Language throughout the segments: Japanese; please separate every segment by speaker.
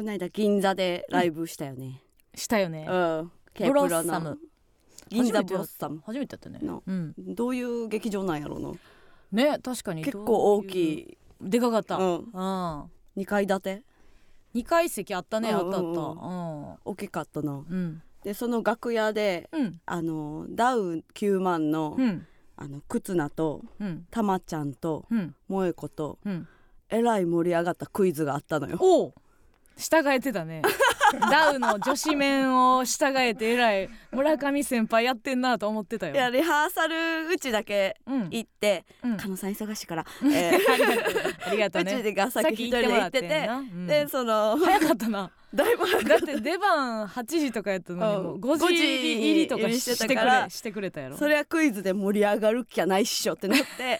Speaker 1: この間銀座でライブしたよね。
Speaker 2: したよね。
Speaker 1: うん、
Speaker 2: ブロッサム。
Speaker 1: 銀座ブロッサム。
Speaker 2: 初めてやったね。
Speaker 1: の。
Speaker 2: うん。
Speaker 1: どういう劇場なんやろうな
Speaker 2: ね確かに。
Speaker 1: 結構大き
Speaker 2: い。
Speaker 1: い、
Speaker 2: でかかった。
Speaker 1: う、
Speaker 2: うん。ん
Speaker 1: 2階建て？
Speaker 2: 二階席あったねあったあった。
Speaker 1: うん。うん大きかったな。
Speaker 2: うん。
Speaker 1: でその楽屋で
Speaker 2: うん。
Speaker 1: あのダウ9万の,、
Speaker 2: うん。
Speaker 1: あの忽那と
Speaker 2: うん。
Speaker 1: たまちゃんと
Speaker 2: うん。
Speaker 1: 萌子と
Speaker 2: うん。
Speaker 1: えらい盛り上がったクイズがあったのよ。
Speaker 2: おう従えてたね。ダウの女子面を従えてえらい村上先輩やってんなと思ってたよ。
Speaker 1: いやリハーサルうちだけ
Speaker 2: うん。
Speaker 1: 行って
Speaker 2: うん。
Speaker 1: 狩野さん忙しいから、え ー
Speaker 2: ありがとうありがとう
Speaker 1: うち
Speaker 2: ね
Speaker 1: でがさっき一人で行ってて
Speaker 2: うん。
Speaker 1: でその
Speaker 2: 早かったな。
Speaker 1: だいぶ
Speaker 2: だって出番8時とかやったのにもう
Speaker 1: うん。
Speaker 2: 5時入りとか
Speaker 1: 5時
Speaker 2: して
Speaker 1: たから
Speaker 2: してくれたやろ。
Speaker 1: たそれはクイズで盛り上がる気ゃないっしょってなって。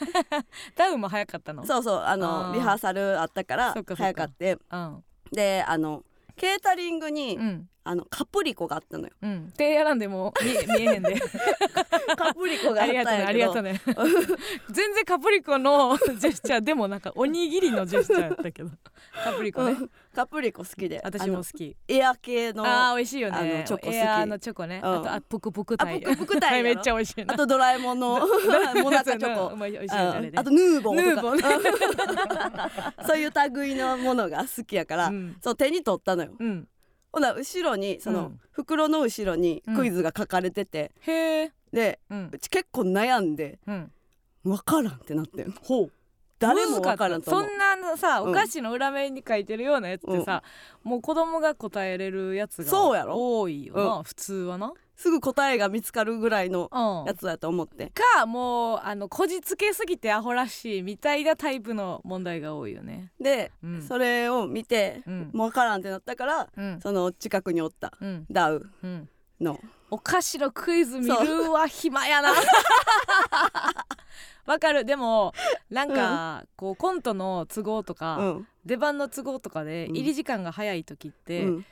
Speaker 2: ダウも早かったの。
Speaker 1: そうそうあのリハーサルあったから早かって。
Speaker 2: うん
Speaker 1: であのケータリングに、
Speaker 2: うん。
Speaker 1: あのカプリコがあったのよ。
Speaker 2: うん。手やらんでも 見見えへんで。
Speaker 1: カプリコがあ
Speaker 2: あ
Speaker 1: ったん
Speaker 2: りがとうねあ
Speaker 1: やけど
Speaker 2: りがとうね。全然カプリコの ジェスチャーでもなんかおにぎりのジェスチャーやったけど。カプリコね。
Speaker 1: うん。カプリコ好きで。
Speaker 2: 私も好き。
Speaker 1: エア系の
Speaker 2: あ
Speaker 1: あ
Speaker 2: ー美味しいよね。
Speaker 1: あのチョコ好き。
Speaker 2: エアーのチョコね、
Speaker 1: うん。
Speaker 2: あとあぷくぷくタイ
Speaker 1: あぷくぷくタイ
Speaker 2: めっちゃ美味しいな
Speaker 1: とドラえもんのモナカチョコ。
Speaker 2: 美味しい
Speaker 1: あ
Speaker 2: よねあれね。
Speaker 1: あとヌーボー
Speaker 2: ヌーボーね。
Speaker 1: そういう類のものが好きやから、
Speaker 2: うん。
Speaker 1: そう手に取ったのよ。
Speaker 2: うん
Speaker 1: ほな後ろにその、
Speaker 2: うん。
Speaker 1: 袋の後ろにクイズが書かれてて、
Speaker 2: へえ
Speaker 1: で
Speaker 2: うん。
Speaker 1: うち結構悩んで
Speaker 2: うん。
Speaker 1: 分からんってなってん。
Speaker 2: ほう
Speaker 1: 誰も分からんと
Speaker 2: そんなのさ
Speaker 1: うん
Speaker 2: お菓子の裏面に書いてるようなやつってさ、もう子供が答えれるやつが
Speaker 1: そうやろ？
Speaker 2: 多いよな、
Speaker 1: う
Speaker 2: 普通はな、
Speaker 1: すぐ答えが見つかるぐらいの
Speaker 2: うん、
Speaker 1: やつだと思って。
Speaker 2: かもうあのこじつけすぎてアホらしいみたいなタイプの問題が多いよね。
Speaker 1: で、
Speaker 2: うん。
Speaker 1: それを見て、
Speaker 2: うん。
Speaker 1: もう分からんってなったから
Speaker 2: うん。
Speaker 1: その近くにおった
Speaker 2: うん。
Speaker 1: ダウ
Speaker 2: うん。
Speaker 1: の。
Speaker 2: お菓子のクイズ見るわ暇やな わかる。でも なんか、こうコントの都合とか、
Speaker 1: うん。
Speaker 2: 出番の都合とかで
Speaker 1: うん。
Speaker 2: 入り時間が早い時って、
Speaker 1: うん。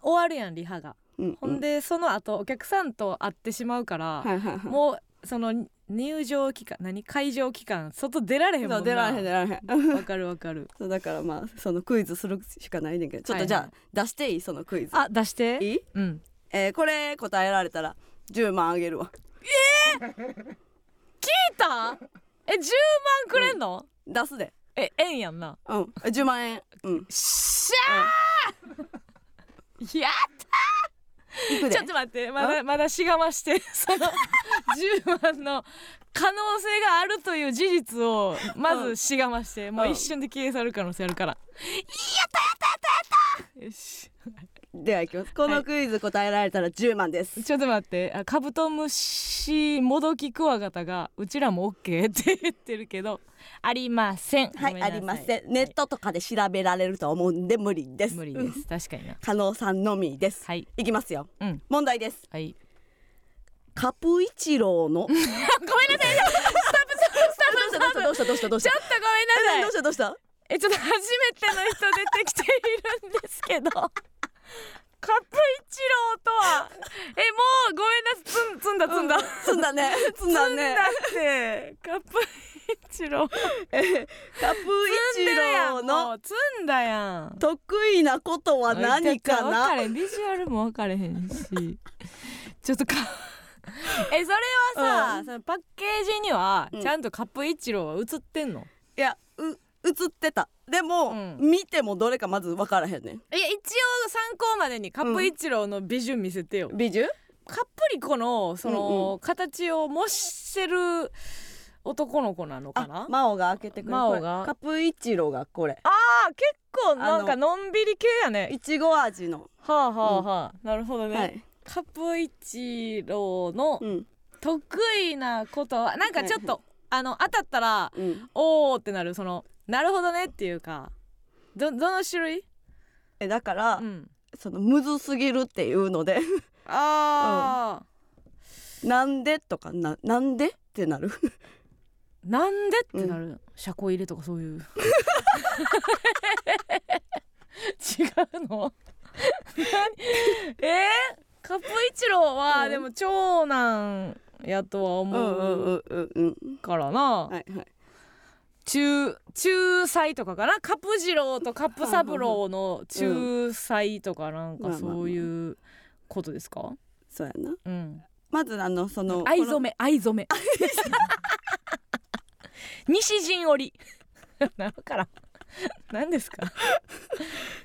Speaker 2: 終わるやんリハが、
Speaker 1: うん。
Speaker 2: ほんでその後お客さんと会ってしまうから、
Speaker 1: はいはいはい。
Speaker 2: もうその入場期間何会場期間外出られへんもん
Speaker 1: 出られへん出られへん。
Speaker 2: わかるわかる。
Speaker 1: そうだからまあそのクイズするしかないねんけど。ちょっ
Speaker 2: はいはい。
Speaker 1: とじゃあ出していい？そのクイズ。
Speaker 2: あ出して？
Speaker 1: いい？
Speaker 2: うん。
Speaker 1: えーこれ答えられたら10万あげるわ。
Speaker 2: 聞いた？え10万くれんの、
Speaker 1: 出すで。
Speaker 2: え円やんな。
Speaker 1: うん。10万円。うん。
Speaker 2: しゃー、や
Speaker 1: いくで。
Speaker 2: ちょっと待ってまだまだしがまして その10万の可能性があるという事実をまずしがまして、もう一瞬で消え去る可能性あるから、やったやったやったやった！よし
Speaker 1: ではいきます。このクイズ答えられたら10万です、
Speaker 2: ちょっと待って。あカブトムシモドキクワガタがうちらも OK って言ってるけどありません。
Speaker 1: はいありません。ネットとかで調べられると思うんで無理です。
Speaker 2: 無理
Speaker 1: うん
Speaker 2: です。確かにな。
Speaker 1: 加納さんのみです。
Speaker 2: はい。
Speaker 1: いきますよ。
Speaker 2: うん。
Speaker 1: 問題です。
Speaker 2: はい。
Speaker 1: カプイチローの
Speaker 2: ごめんなさい。スタッフさんスタッフさん
Speaker 1: どうした？どうした？どうした？どうした？
Speaker 2: ちょっとごめんなさい。
Speaker 1: どうした？どうした？
Speaker 2: えちょっと初めての人出てきているんですけどカプイチローとは。えもうごめんなさい。つんつんだつんだ、
Speaker 1: 積んだね。積んだね。
Speaker 2: だって。カプイチロー。
Speaker 1: カプイチロー
Speaker 2: も
Speaker 1: の
Speaker 2: う。積んだやん。
Speaker 1: 得意なことは何かな？
Speaker 2: ビジュアルも分かれへんし。ちょっとか。えそれはさ、
Speaker 1: うん。
Speaker 2: そのパッケージには
Speaker 1: うん。
Speaker 2: ちゃんとカップ一郎は映ってんの、
Speaker 1: いやう映ってたでも、
Speaker 2: うん。
Speaker 1: 見てもどれかまず分からへんねん。
Speaker 2: いや一応参考までにカップ一郎の美女見せてよ、
Speaker 1: 美女
Speaker 2: カップリコのその、
Speaker 1: うんう
Speaker 2: 形を模してる男の子なのかな？
Speaker 1: あ真央が開けてくれる。
Speaker 2: 真央が。
Speaker 1: これカプイチローがこれ。
Speaker 2: あー結構なんかのんびり系やね。
Speaker 1: いちご味の、
Speaker 2: はあはあはあ、なるほどね、
Speaker 1: はい、
Speaker 2: カップ一郎の
Speaker 1: うん。
Speaker 2: 得意なことはなんかちょっと、あの当たったら
Speaker 1: うん、
Speaker 2: おーってなるそのなるほどねっていうかどどの種類、
Speaker 1: えだから、
Speaker 2: うん、
Speaker 1: そのむずすぎるっていうので。
Speaker 2: あ
Speaker 1: なんでとかななんでってなる。
Speaker 2: ー、なんでってなる、車庫入れとかそういう。違うの？何？え？ー、カップ一郎は、
Speaker 1: うん。
Speaker 2: でも長男やとは
Speaker 1: うん
Speaker 2: 思
Speaker 1: うん
Speaker 2: う
Speaker 1: うんうんうん。
Speaker 2: からな、
Speaker 1: はいはい
Speaker 2: 中中祭とかかな？カプジローとカップサブローの中祭とかなんかそういうことですか？
Speaker 1: そうやな。
Speaker 2: うん。
Speaker 1: まずあのその
Speaker 2: 藍染め藍染め。西陣織。なるから何ですか？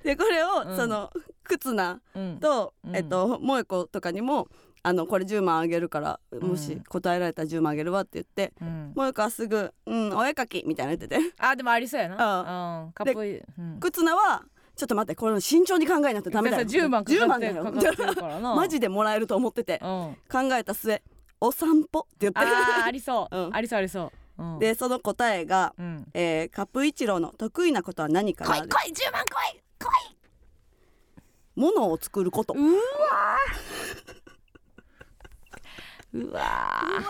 Speaker 1: でこれを、
Speaker 2: うん。
Speaker 1: その忽那
Speaker 2: うん。
Speaker 1: と、
Speaker 2: うん。
Speaker 1: えっと萌子とかにもあのこれ10万あげるからもし
Speaker 2: うん。
Speaker 1: 答えられたら10万あげるわって言って
Speaker 2: うん。
Speaker 1: 萌子はすぐ「うんお絵描き」みたいな言ってて。
Speaker 2: あでもありそうやな。うん。かっこいい。うん。
Speaker 1: 忽那はちょっと待ってこれ慎重に考えないとダメだよ。
Speaker 2: 10万か
Speaker 1: 10
Speaker 2: か
Speaker 1: マジでもらえると思ってて。
Speaker 2: うん。
Speaker 1: 考えた末「お散歩」って言って
Speaker 2: あー ありそう、
Speaker 1: うん。
Speaker 2: ありそうありそう、う。ん、
Speaker 1: でその答えが、
Speaker 2: うん、
Speaker 1: えーカプイチローの得意なことは何か
Speaker 2: 来い
Speaker 1: な
Speaker 2: 来い10万来い来
Speaker 1: ものを作ること。
Speaker 2: いうわーうわー。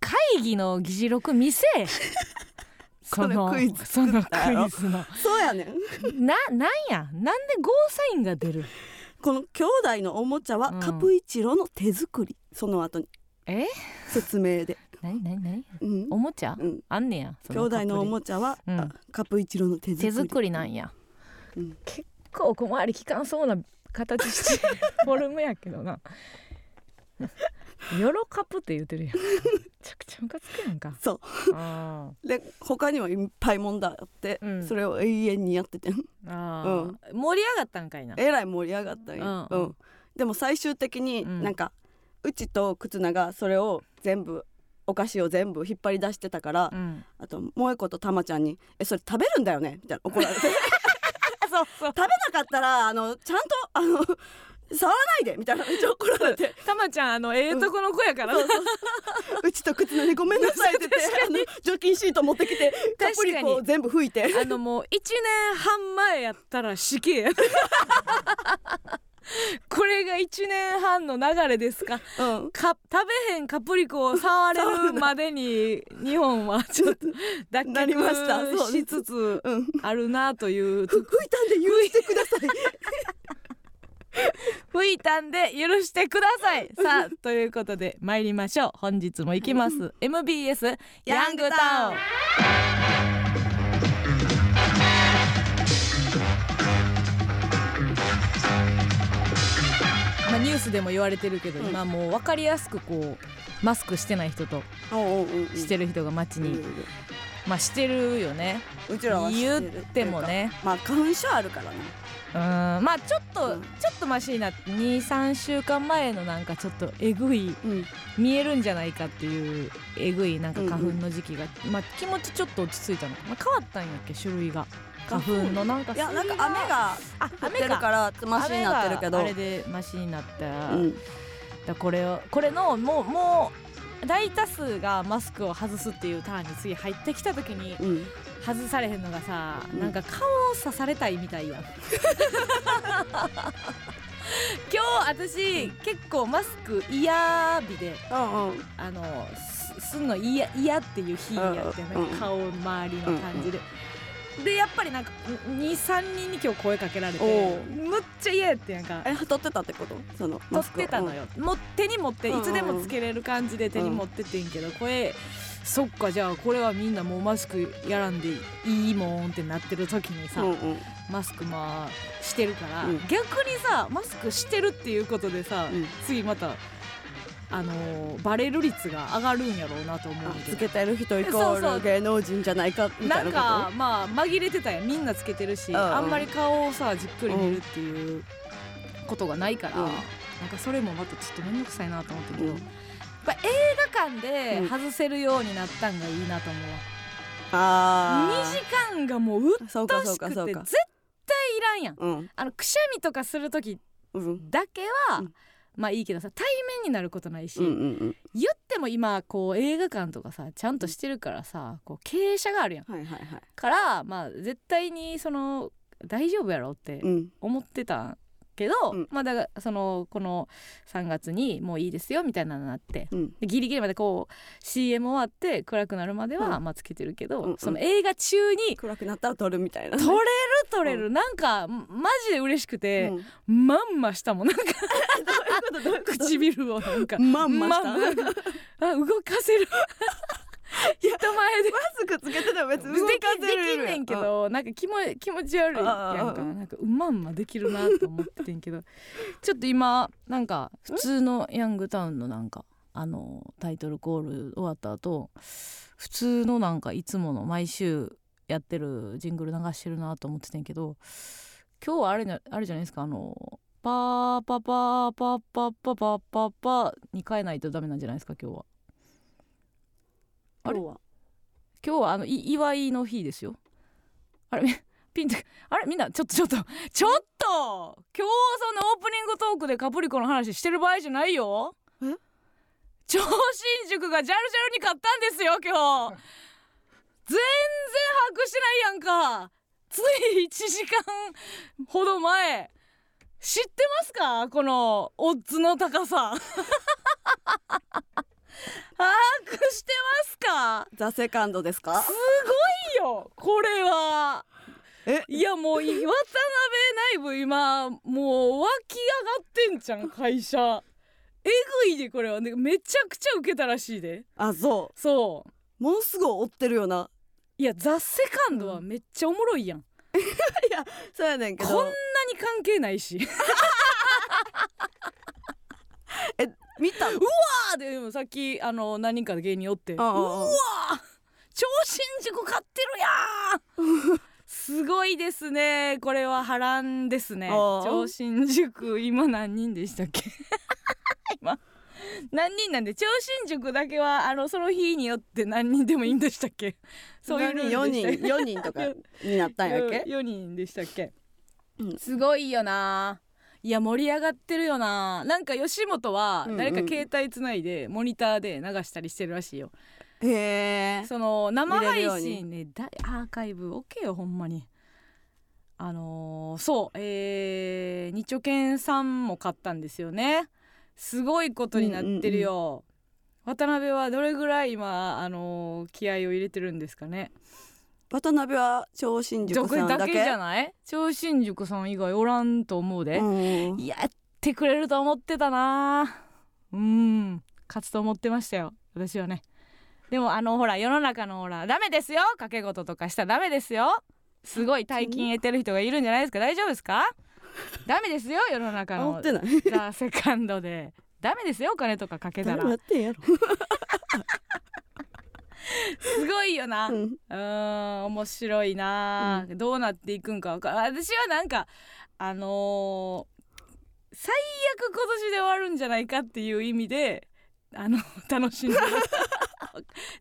Speaker 2: 会議の議事録見せ。
Speaker 1: それクイズ。
Speaker 2: そのクイズの。
Speaker 1: そうやねん。
Speaker 2: ななんや？なんでゴーサインが出る？
Speaker 1: この兄弟のおもちゃは
Speaker 2: うん。
Speaker 1: カプイチローの手作り、その後に。
Speaker 2: え？
Speaker 1: 説明で、
Speaker 2: なになになに
Speaker 1: うん。
Speaker 2: おもちゃ、
Speaker 1: うん、
Speaker 2: あんねや。そ
Speaker 1: 兄弟のおもちゃは、
Speaker 2: うん。
Speaker 1: あカプイチローの手作り。
Speaker 2: 手作りなんや、
Speaker 1: うん。
Speaker 2: 結構小回りきかんそうな形してる フォルムやけどなヨロカプって言ってるやん。めちゃくちゃムカつくやんか。
Speaker 1: そう。
Speaker 2: あ
Speaker 1: で他にもいっぱい問題あって、
Speaker 2: うん。
Speaker 1: それを永遠にやってて
Speaker 2: ーあー、盛り上がったんかいな。
Speaker 1: えらい盛り上がったんよ、
Speaker 2: うん
Speaker 1: うん。でも最終的に
Speaker 2: うん。
Speaker 1: なんか、うちと忽那がそれを全部お菓子を全部引っ張り出してたから、
Speaker 2: うん。
Speaker 1: あと萌子とたまちゃんに「えそれ食べるんだよね」みたいな怒られて。食べ
Speaker 2: そう。そう
Speaker 1: なかったらあのちゃんとあの触らないでみたいなめっちゃ怒られて
Speaker 2: たまちゃんあのええとこの子やからな、
Speaker 1: うちと忽那に「ごめんなさい」って言って 除菌シート持ってきてカプリコを全部拭いて。
Speaker 2: あのもう1年半前やったら死刑や。これが1年半の流れですか。
Speaker 1: うん。
Speaker 2: か食べへんカプリコを触れるまでに日本は ちょっと脱
Speaker 1: なりました。
Speaker 2: しつつ
Speaker 1: うん。
Speaker 2: あるなという。
Speaker 1: ふ拭いたんで許してください
Speaker 2: 吹いたんで許してください。さあということで参りましょう。本日も行きます。MBS ヤングタウン。まあニュースでも言われてるけど、
Speaker 1: うん。
Speaker 2: 今もう分かりやすくこうマスクしてない人としてる人が街に、
Speaker 1: うん
Speaker 2: まあしてるよね。
Speaker 1: うちらは知
Speaker 2: 言
Speaker 1: ってる
Speaker 2: ってもね。
Speaker 1: まあ花粉症あるからね
Speaker 2: うんまあちょっと、
Speaker 1: うん。
Speaker 2: ちょっとマシになって23週間前のなんかちょっとえぐい
Speaker 1: うん。
Speaker 2: 見えるんじゃないかっていうえぐいなんか花粉の時期が、まあ気持ちちょっと落ち着いたの、まあ、変わったんやっけ種類が。花粉のなんか
Speaker 1: いやなんか雨が
Speaker 2: あ
Speaker 1: 降ってるからマシになってるけど。
Speaker 2: あれでマシになった、
Speaker 1: うん。
Speaker 2: だこれをこれのもうもう大多数がマスクを外すっていうターンに次入ってきた時に
Speaker 1: うん
Speaker 2: 外されへんのがさ、
Speaker 1: うん。
Speaker 2: なんか顔を刺されたいみたいやん。今日私結構マスク嫌日で
Speaker 1: うんうん。
Speaker 2: あのすすんの嫌嫌っていう日やって
Speaker 1: うん
Speaker 2: なんか顔周りの感じで。でやっぱりなんか23人に今日声かけられてむっちゃ嫌やってんやんか。
Speaker 1: え撮ってたってこと？その
Speaker 2: 撮
Speaker 1: マスクを。
Speaker 2: ってたのよ、もう手に持って
Speaker 1: うんうん
Speaker 2: いつでもつけれる感じで手に持ってってんけど、これそっかじゃあこれはみんなもうマスクやらんでいいもんってなってる時にさ、
Speaker 1: うんうん。
Speaker 2: マスクまあしてるから、
Speaker 1: うん。
Speaker 2: 逆にさマスクしてるっていうことでさ、
Speaker 1: うん。
Speaker 2: 次またあのーバレる率が上がるんやろうなと思う
Speaker 1: つけてる人イコール芸能人じゃないかみた
Speaker 2: ないん
Speaker 1: なこと？
Speaker 2: かまあ紛れてたやんみんなつけてるし、
Speaker 1: うんうん。
Speaker 2: あんまり顔をさじっくり見るっていうことがないから、
Speaker 1: うん。
Speaker 2: なんかそれもまたちょっと面倒くさいなと思ったけど、
Speaker 1: うん
Speaker 2: ぱ映画館で外せるようになったんがいいなと思う。わ、
Speaker 1: あ
Speaker 2: 2時間がもううっとし
Speaker 1: うかそうか
Speaker 2: くて絶対いらんやん。
Speaker 1: うん。
Speaker 2: あのくしゃみとかする時
Speaker 1: うん
Speaker 2: だけは、
Speaker 1: うん。
Speaker 2: まあいいけどさ対面になることないし、
Speaker 1: うんうん
Speaker 2: 言っても今こう映画館とかさちゃんとしてるからさこう傾斜があるやん。
Speaker 1: うんはいはいはい。
Speaker 2: からまあ絶対にその大丈夫やろって
Speaker 1: うん。
Speaker 2: 思ってたけど、
Speaker 1: うん。
Speaker 2: まあだからそのこの3月にもういいですよみたいなのになって
Speaker 1: うん。
Speaker 2: でギリギリまでこう CM 終わって暗くなるまでは
Speaker 1: うん。
Speaker 2: まあつけてるけど、
Speaker 1: うんうん。
Speaker 2: その映画中に
Speaker 1: 暗くなったら撮るみたいな
Speaker 2: 撮れる撮れる、なんかマジで嬉しくて
Speaker 1: う、ん。
Speaker 2: まんましたもんなんか。唇をなんか。
Speaker 1: まんました？
Speaker 2: まんま。あ動かせる 人前で。
Speaker 1: マスクつけてても別に
Speaker 2: で
Speaker 1: 動かせれる
Speaker 2: きんねんけどなんか気も気持ち悪いやんか。なんかうまんまできるなと思っててんけど ちょっと今なんか普通のヤングタウンのなんかあのタイトルコール終わった後普通のなんかいつもの毎週やってるジングル流してるなと思っててんけど今日はあれなあれじゃないですかあのパーパパーパーパーパーパーパーパーに変えないとダメなんじゃないですか今日は
Speaker 1: 今日は。
Speaker 2: 今日はあのい祝いの日ですよ。あれ？み ピンとあれ？みんなちょっとちょっとちょっと！今日そのオープニングトークでカプリコの話してる場合じゃないよ。
Speaker 1: え？
Speaker 2: 超新塾がジャルジャルに勝ったんですよ今日。全然把握してないやんか。つい1時間ほど前。知ってますか？このオッズの高さ 把握してますか？
Speaker 1: ザセカンドですか？
Speaker 2: すごいよ！これは。
Speaker 1: え？
Speaker 2: いやもうい渡辺内部今もう湧き上がってんじゃん会社。えぐいでこれは。ねめちゃくちゃ受けたらしいで。
Speaker 1: あそ
Speaker 2: そう。
Speaker 1: うものすごい追ってるよな。い
Speaker 2: やザ・セカンドはめっちゃおもろいやん、
Speaker 1: そうやねんけど。
Speaker 2: こんなに関係ないし
Speaker 1: 見たの？
Speaker 2: あーでもさっきあの何人かの芸人おって。うわ超新塾買ってるやん。すごいですね。これは波乱ですね。超新塾今何人でしたっけ？今。何人なんで？超新塾だけはあのその日によって何人でもいいんでしたっけ？そういうルール
Speaker 1: 4
Speaker 2: でした
Speaker 1: 人？4人。とかになったんやっけ？
Speaker 2: 4人でしたっけ、
Speaker 1: うん。
Speaker 2: すごいよないや盛り上がってるよな。なんか吉本は誰か携帯つないでモニターで流したりしてるらしいよ、
Speaker 1: へえ。
Speaker 2: その生配信ねだアーカイブ OK よほんまに。あのーそうえー、日直健さんも買ったんですよね。すごいことになってるよ、渡辺はどれぐらい今あのー気合を入れてるんですかね
Speaker 1: 渡辺は超新塾さんだけ？
Speaker 2: じゃない？超新塾さん以外おらんと思うで、
Speaker 1: うん
Speaker 2: やってくれると思ってたな。うん。勝つと思ってましたよ。私はね。でもあのほら世の中のほらダメですよ。掛け事とかしたらダメですよ。すごい大金得てる人がいるんじゃないですか。大丈夫ですか？ダメですよ世の中の。
Speaker 1: 煽ってない。
Speaker 2: ザ・セカンドで。ダメですよお金とかかけた
Speaker 1: 誰もや
Speaker 2: ら
Speaker 1: ってんやろ
Speaker 2: すごいよな。
Speaker 1: うん。
Speaker 2: 面白いな、どうなっていくんかわか私はなんかあのー最悪今年で終わるんじゃないかっていう意味であの楽しんでる。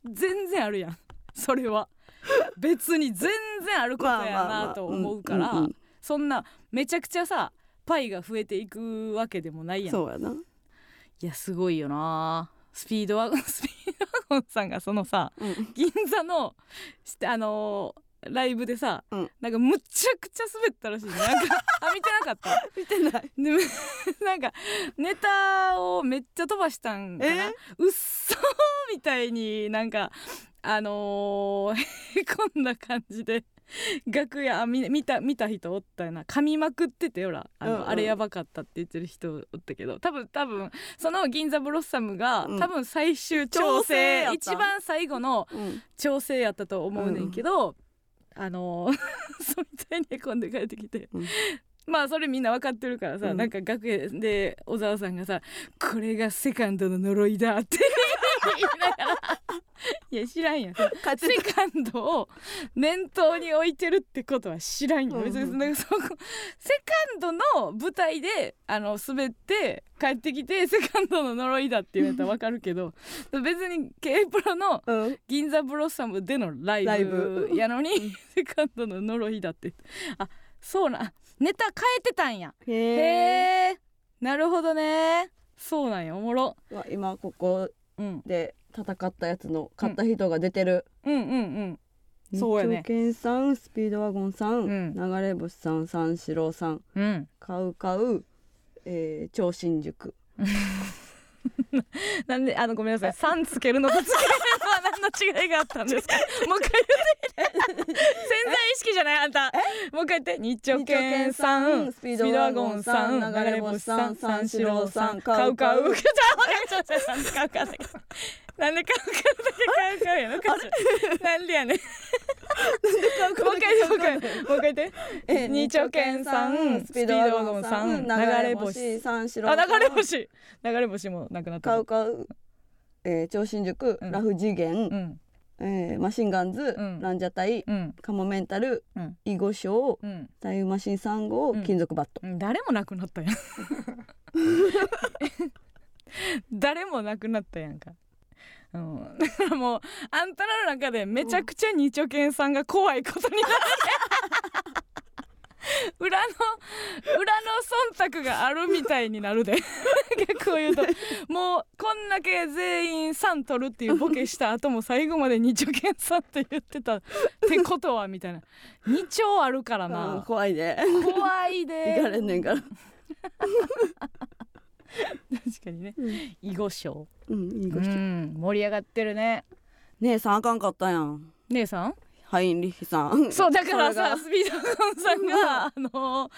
Speaker 2: 全然あるやん。それは。別に全然あることやなと思うから、そんなめちゃくちゃさパイが増えていくわけでもないやん。
Speaker 1: そうやな。い
Speaker 2: やすごいよなスピードワゴン スピードワゴンさんがそのさ
Speaker 1: うん。
Speaker 2: 銀座のしてあのーライブでさ、
Speaker 1: うん。
Speaker 2: なんかむちゃくちゃ滑ったらしいね。なんかあ見てなかった？
Speaker 1: 見てない。
Speaker 2: でも なんかネタをめっちゃ飛ばしたんかな。
Speaker 1: え？
Speaker 2: うっそーみたいになんかあのー、へこんだ感じで 楽屋あみ見た見た人おったよな。噛みまくっててほら。あの、
Speaker 1: うんうん。
Speaker 2: あれやばかったって言ってる人おったけど。多分多分その銀座ブロッサムが、
Speaker 1: うん。
Speaker 2: 多分最終調
Speaker 1: 調整
Speaker 2: 一番最後の
Speaker 1: うん。
Speaker 2: 調整やったと思うねんけど、あの そうみたいにへこんで帰ってきて、
Speaker 1: うん。
Speaker 2: まあそれみんな分かってるからさ、
Speaker 1: うん。
Speaker 2: なんか楽屋で小沢さんがさ「これがセカンドの呪いだ」って言いながら。いや知らんやんセカンドを念頭に置いてるってことは知らんよ、
Speaker 1: うんうん。
Speaker 2: 別になんかそこセカンドの舞台であの滑って帰ってきてセカンドの呪いだって言われたら分かるけど別に K プロの
Speaker 1: うん。
Speaker 2: 銀座ブロッサムでのライブ
Speaker 1: ブ。
Speaker 2: やのにセカンドの呪いだって。あそうなネタ変えてたんや。
Speaker 1: へ
Speaker 2: へ
Speaker 1: え
Speaker 2: えなるほどね。そうなんや。おもろ、
Speaker 1: 今ここ
Speaker 2: うん、
Speaker 1: で戦ったやつの勝った人が出てる。
Speaker 2: うんうんうん。そうやね。
Speaker 1: 健さんスピードワゴンさん、
Speaker 2: うん。
Speaker 1: 流れ星さん三四郎さん。
Speaker 2: うん。
Speaker 1: カウカウ、えー、超新塾。
Speaker 2: なんであのごめんなさい「さん」つけるのとつける何の違いがあったんですか？もう一回言って。潜在意識じゃない？あんた。もう一回言って。日直健さんスピードワゴンさん流れ星さん三四郎さんカウカウ。ちょっとなんでカウカウだけなんでカウカウだけカウカウやのなんでやねん。もう一回もう一回もう一回言って
Speaker 1: え
Speaker 2: 二丁拳さんスピードワゴンさん流れ星
Speaker 1: 三四郎
Speaker 2: あ流れ星流れ星もなくなった
Speaker 1: カウカウ、えー、超新塾、
Speaker 2: うん。
Speaker 1: ラフ次元、
Speaker 2: うん。
Speaker 1: えーマシンガンズ、
Speaker 2: うん。
Speaker 1: ランジャタイ
Speaker 2: うん。
Speaker 1: カモメンタル、
Speaker 2: うん。
Speaker 1: 囲碁賞
Speaker 2: うん。
Speaker 1: タイムマシン3号、
Speaker 2: うん。
Speaker 1: 金属バット。
Speaker 2: うん。誰もなくなったやん。誰もなくなったやんか。うん、だからもうあんたらの中でめちゃくちゃ二丁拳さんが怖いことになる 裏の裏の忖度があるみたいになるで。逆を言うと。もうこんだけ全員3取るっていうボケした後も最後まで二丁拳さんって言ってた。ってことはみたいな。二丁あるから
Speaker 1: うん
Speaker 2: な
Speaker 1: 怖いで
Speaker 2: 怖いで。
Speaker 1: 行かれんねんから。
Speaker 2: 確かにね。
Speaker 1: うん。
Speaker 2: 囲碁賞
Speaker 1: うん囲碁
Speaker 2: う
Speaker 1: 賞
Speaker 2: ん盛り上がってるね。
Speaker 1: 姉さんあかんかったやん。
Speaker 2: 姉さん？
Speaker 1: ハインリヒさん。
Speaker 2: そうだからさスピードワゴンさんがあ。の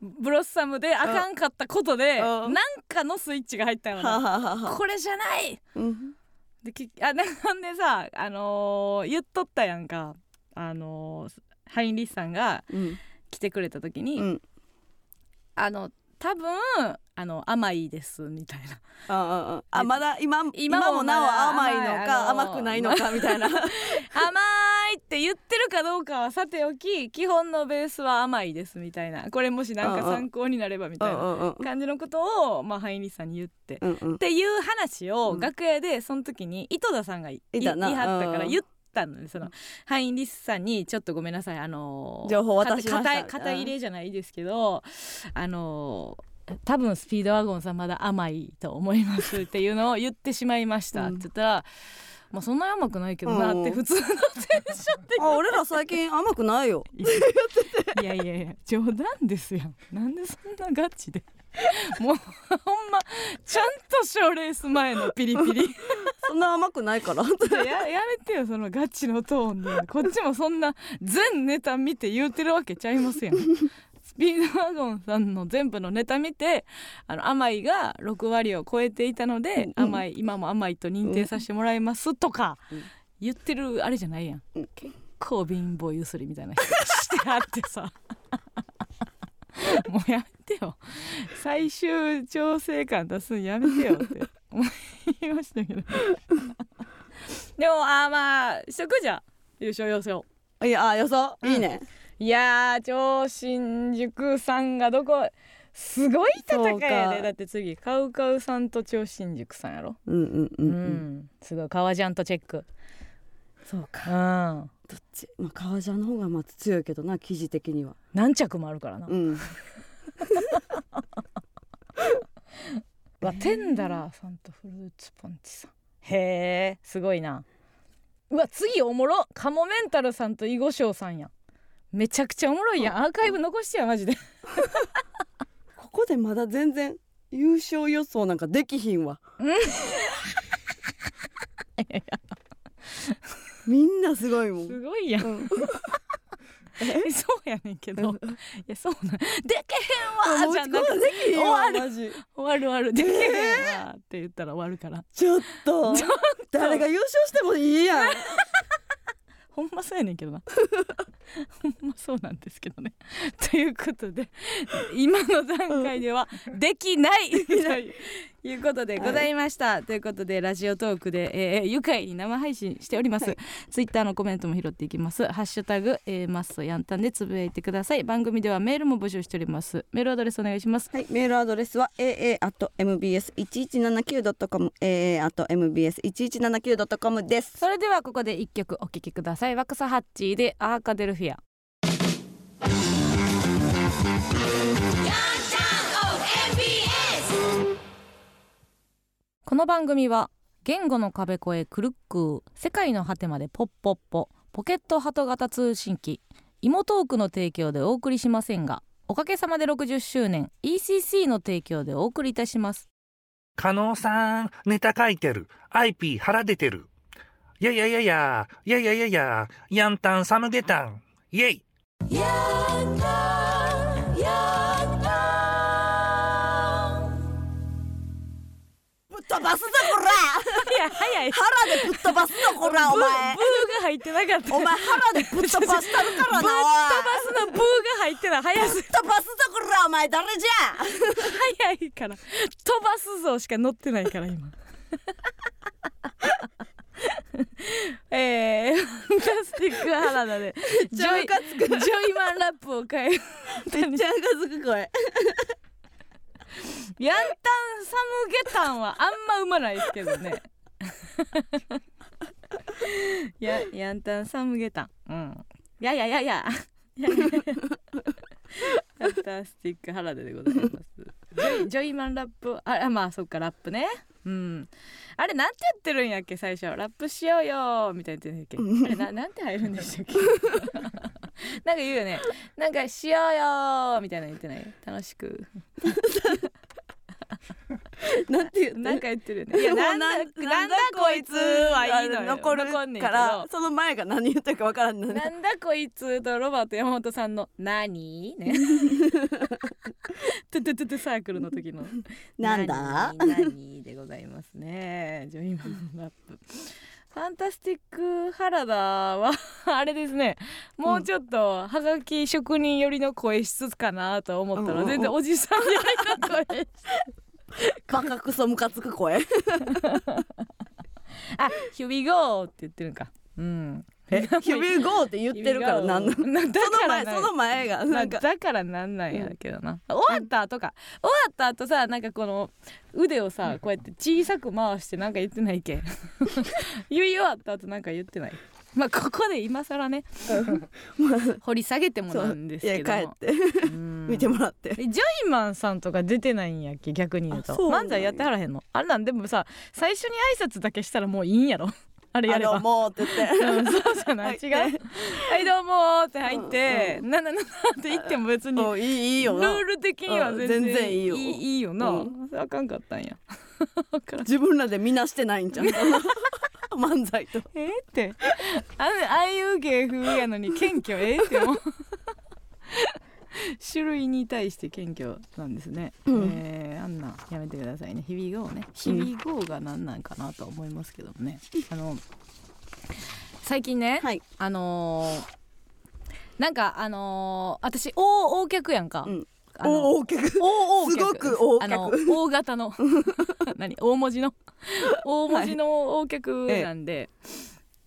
Speaker 2: ブロッサムであかんかったことで
Speaker 1: うん。
Speaker 2: なんかのスイッチが入ったよ
Speaker 1: は
Speaker 2: なこれじゃない。
Speaker 1: うん。
Speaker 2: できあ なんでさあのー言っとったやんか。あのーハインリッシさんが
Speaker 1: うん。
Speaker 2: 来てくれた時に、
Speaker 1: うん。
Speaker 2: あの多分あの甘いですみたいな。
Speaker 1: ああまだ今
Speaker 2: 今も
Speaker 1: なお甘いのか甘くないのかみたいな。
Speaker 2: 甘いって言ってるかどうかはさておき基本のベースは甘いですみたいな。これもしなんか参考になればみたいな感じのことを、まあ、ハイニーさんに言って。
Speaker 1: うんうん。
Speaker 2: っていう話を
Speaker 1: うん。
Speaker 2: 楽屋でその時に井戸田さんが言い張ったから
Speaker 1: うん。
Speaker 2: 言ったのでそのハインリスさんにちょっとごめんなさいあのー
Speaker 1: 情報渡しました。
Speaker 2: 肩肩入れじゃないですけどあのー多分スピードワゴンさんまだ甘いと思いますっていうのを言ってしまいました。って言ったら、まあそんな甘くないけどなって普通のテンションで
Speaker 1: あ俺ら最近甘くないよ。
Speaker 2: いやいやいや冗談ですやん。なんでそんなガチで もう ほんまちゃんと賞レース前のピリピリ。
Speaker 1: そんな甘くないから。
Speaker 2: ややめてよそのガチのトーンで。こっちもそんな全ネタ見て言うてるわけちゃいますやん。スピードワゴンさんの全部のネタ見てあの甘いが6割を超えていたので、
Speaker 1: うん
Speaker 2: 甘い今も甘いと認定させてもらいますとか、
Speaker 1: うん。
Speaker 2: 言ってるあれじゃないやん、
Speaker 1: うん。
Speaker 2: 結構貧乏ゆすりみたいな人してあってさ もうやめてよ。最終調整感出すんやめてよって。思いましたけど。でもあーまあしとくじゃん優勝予想。
Speaker 1: いやあ予想。
Speaker 2: うん。
Speaker 1: いいね。
Speaker 2: いやー超新宿さんがどこすごい戦いやだって次カウカウさんと超新宿さんやろ。
Speaker 1: うんうんう
Speaker 2: うん、
Speaker 1: うん。
Speaker 2: すごい革ジャンとチェック。
Speaker 1: そうか。
Speaker 2: うん
Speaker 1: どっち？まあ革ジャンの方がまず強いけどな生地的には。
Speaker 2: 何着もあるからな、
Speaker 1: うん。
Speaker 2: わテンダラーさんとフルーツポンチさん。へえすごいな。うわ次おもろ。カモメンタルさんと囲碁将さんや。んめちゃくちゃおもろいや。んアーカイブ残してやマジで。
Speaker 1: ここでまだ全然優勝予想なんかできひんわみんなすごいもん。
Speaker 2: すごいやん。
Speaker 1: うん。
Speaker 2: え そうやねんけど。いやそうなん。でけへんわじゃなくて終わる。終わる終わる。でけへんわって言ったら終わるから。
Speaker 1: ちょっと。誰が優勝してもいいやん。
Speaker 2: ほんまそうやねんけどなほんまそうなんですけどね。ということで今の段階ではできない。ということでございました、ということでラジオトークで、えー、愉快に生配信しております、
Speaker 1: はい。
Speaker 2: ツイッターのコメントも拾っていきます。ハッシュタグ、えー、マッソヤンタンでつぶやいてください。番組ではメールも募集しております。メールアドレスお願いします。
Speaker 1: はい、メールアドレスは aa.mbs1179.com aa.mbs1179.com です。
Speaker 2: それではここで一曲お聴きください。ワクサハッチーでアーカデルフィアこの番組は言語の壁越えクルックー世界の果てまでポッポッポポケットハト型通信機芋トークの提供でお送りしませんがおかげさまで60周年 ECC の提供でお送りいたします
Speaker 3: 加納さん、ネタ書いてる。IP 腹出てる。やいやいやいや、いやいやいやいや、ヤンタンサムゲタン、イェイ。
Speaker 1: ぶっ飛ばすぞこら。
Speaker 2: 早い早い。
Speaker 1: 腹でぶっ飛ばすぞこらお前。
Speaker 2: ブーが入ってなかった。
Speaker 1: お前腹でぶっ飛ばしたるからな
Speaker 2: ぶっ飛ばすのブーが入ってない。早す。
Speaker 1: ぶっ飛ばすぞこらお前誰じゃ。
Speaker 2: 早いから。飛ばすぞしか乗ってないから今 えー、ファンタスティック原田でジョイジョイマンラップを変え
Speaker 1: めっちゃムカつく声
Speaker 2: ヤンタンサムゲタンはあんまうまないですけどね。やヤンタンサムゲタン。うん。いやいやいやいや。いやいやいやファンタスティック原田でございます。ジョイジョイマンラップ。ああまあそっかラップねうん。あれなんて言ってるんやっけ最初。ラップしようよみたいな言ってんやっけ。あれななんて入るんでしたっけ。なんか言うよね。なんかしようよみたいなの言ってない？楽しく
Speaker 1: なんて
Speaker 2: なんか言ってるよね。いやなんだなんだこいつはいいのよ。
Speaker 1: 残るからその前が何言ってるかわからんのね。
Speaker 2: なんだこいつとロバート山本さんの「何?」ね。トゥトゥトゥトゥサークルの時の。
Speaker 1: なんだ？
Speaker 2: 何何でございますね。ジョイマンラップ。ファンタスティック原田はあれですね。もうちょっとはがき職人寄りの声質かなと思ったら全然おじさん寄りの声
Speaker 1: バカクソムカつく声。
Speaker 2: あ「Here we go」って言ってるんか。うん。
Speaker 1: え「ヒビゴー」って言ってるから なんの？その
Speaker 2: からなん
Speaker 1: 前その前が
Speaker 2: まあ
Speaker 1: なんか。
Speaker 2: だからなんなんやけどな、終わった？後か終わった後さなんかこの腕をさこうやって小さく回してなんか言ってないっけ？言い終わった後なんか言ってない？まあここで今更ね 掘り下げてもなんですけども。
Speaker 1: いや帰って。
Speaker 2: うん。
Speaker 1: 見てもらって。
Speaker 2: えジョイマンさんとか出てないんやっけ逆に言うと。漫才やってはらへんの。あれなんでもさ最初に挨拶だけしたらもういいんやろ。あれや
Speaker 1: あ
Speaker 2: れば。
Speaker 1: のもうって言って。
Speaker 2: うん、そうじゃない。違う。はいどうもーって入って、ななななって言っても別に
Speaker 1: うんいいいいよ
Speaker 2: ル
Speaker 1: な
Speaker 2: ール的には全然,、
Speaker 1: いいよ。
Speaker 2: いいいいよな、
Speaker 1: うん。
Speaker 2: あかんかったんや。
Speaker 1: 自分らで見なしてないんじゃん漫才と。
Speaker 2: えーって。あのああいう芸風やのに謙虚？えーってもう。種類に対して謙虚なんですね、
Speaker 1: うん。
Speaker 2: えーあんなんやめてくださいね。日々号ね。日々号が何なんかなとは思いますけどもね、あの最近ね、
Speaker 1: はい。
Speaker 2: あのーなんかあのー私大大客やんか、
Speaker 1: うん大客。すごく大
Speaker 2: あの
Speaker 1: 客。
Speaker 2: 大型の。何？大文字の。大文字の大客なんで、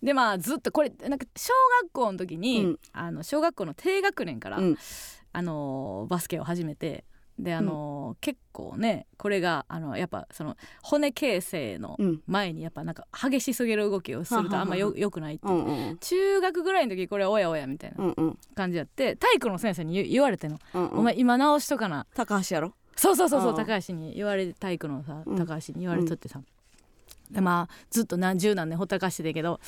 Speaker 2: でまあずっとこれなんか小学校の時に、
Speaker 1: うん。
Speaker 2: あの小学校の低学年から、
Speaker 1: うん。
Speaker 2: あのバスケを始めてであの、結構ねこれがあのやっぱその骨形成の
Speaker 1: うん。
Speaker 2: 前にやっぱなんか激しすぎる動きをするとあんまよよくないっていう。う、
Speaker 1: んうん
Speaker 2: 中学ぐらいの時これおやおやみたいな
Speaker 1: うんうん。
Speaker 2: 感じやって体育の先生に言言われてんの、
Speaker 1: うんうん。
Speaker 2: お前今直しとかな。
Speaker 1: 高橋やろ？
Speaker 2: そうそうそうそう
Speaker 1: うん
Speaker 2: 高橋に言われ体育のさ
Speaker 1: うん。
Speaker 2: 高橋に言われとってさ、でまあずっと何十何年ほったらかしてたけど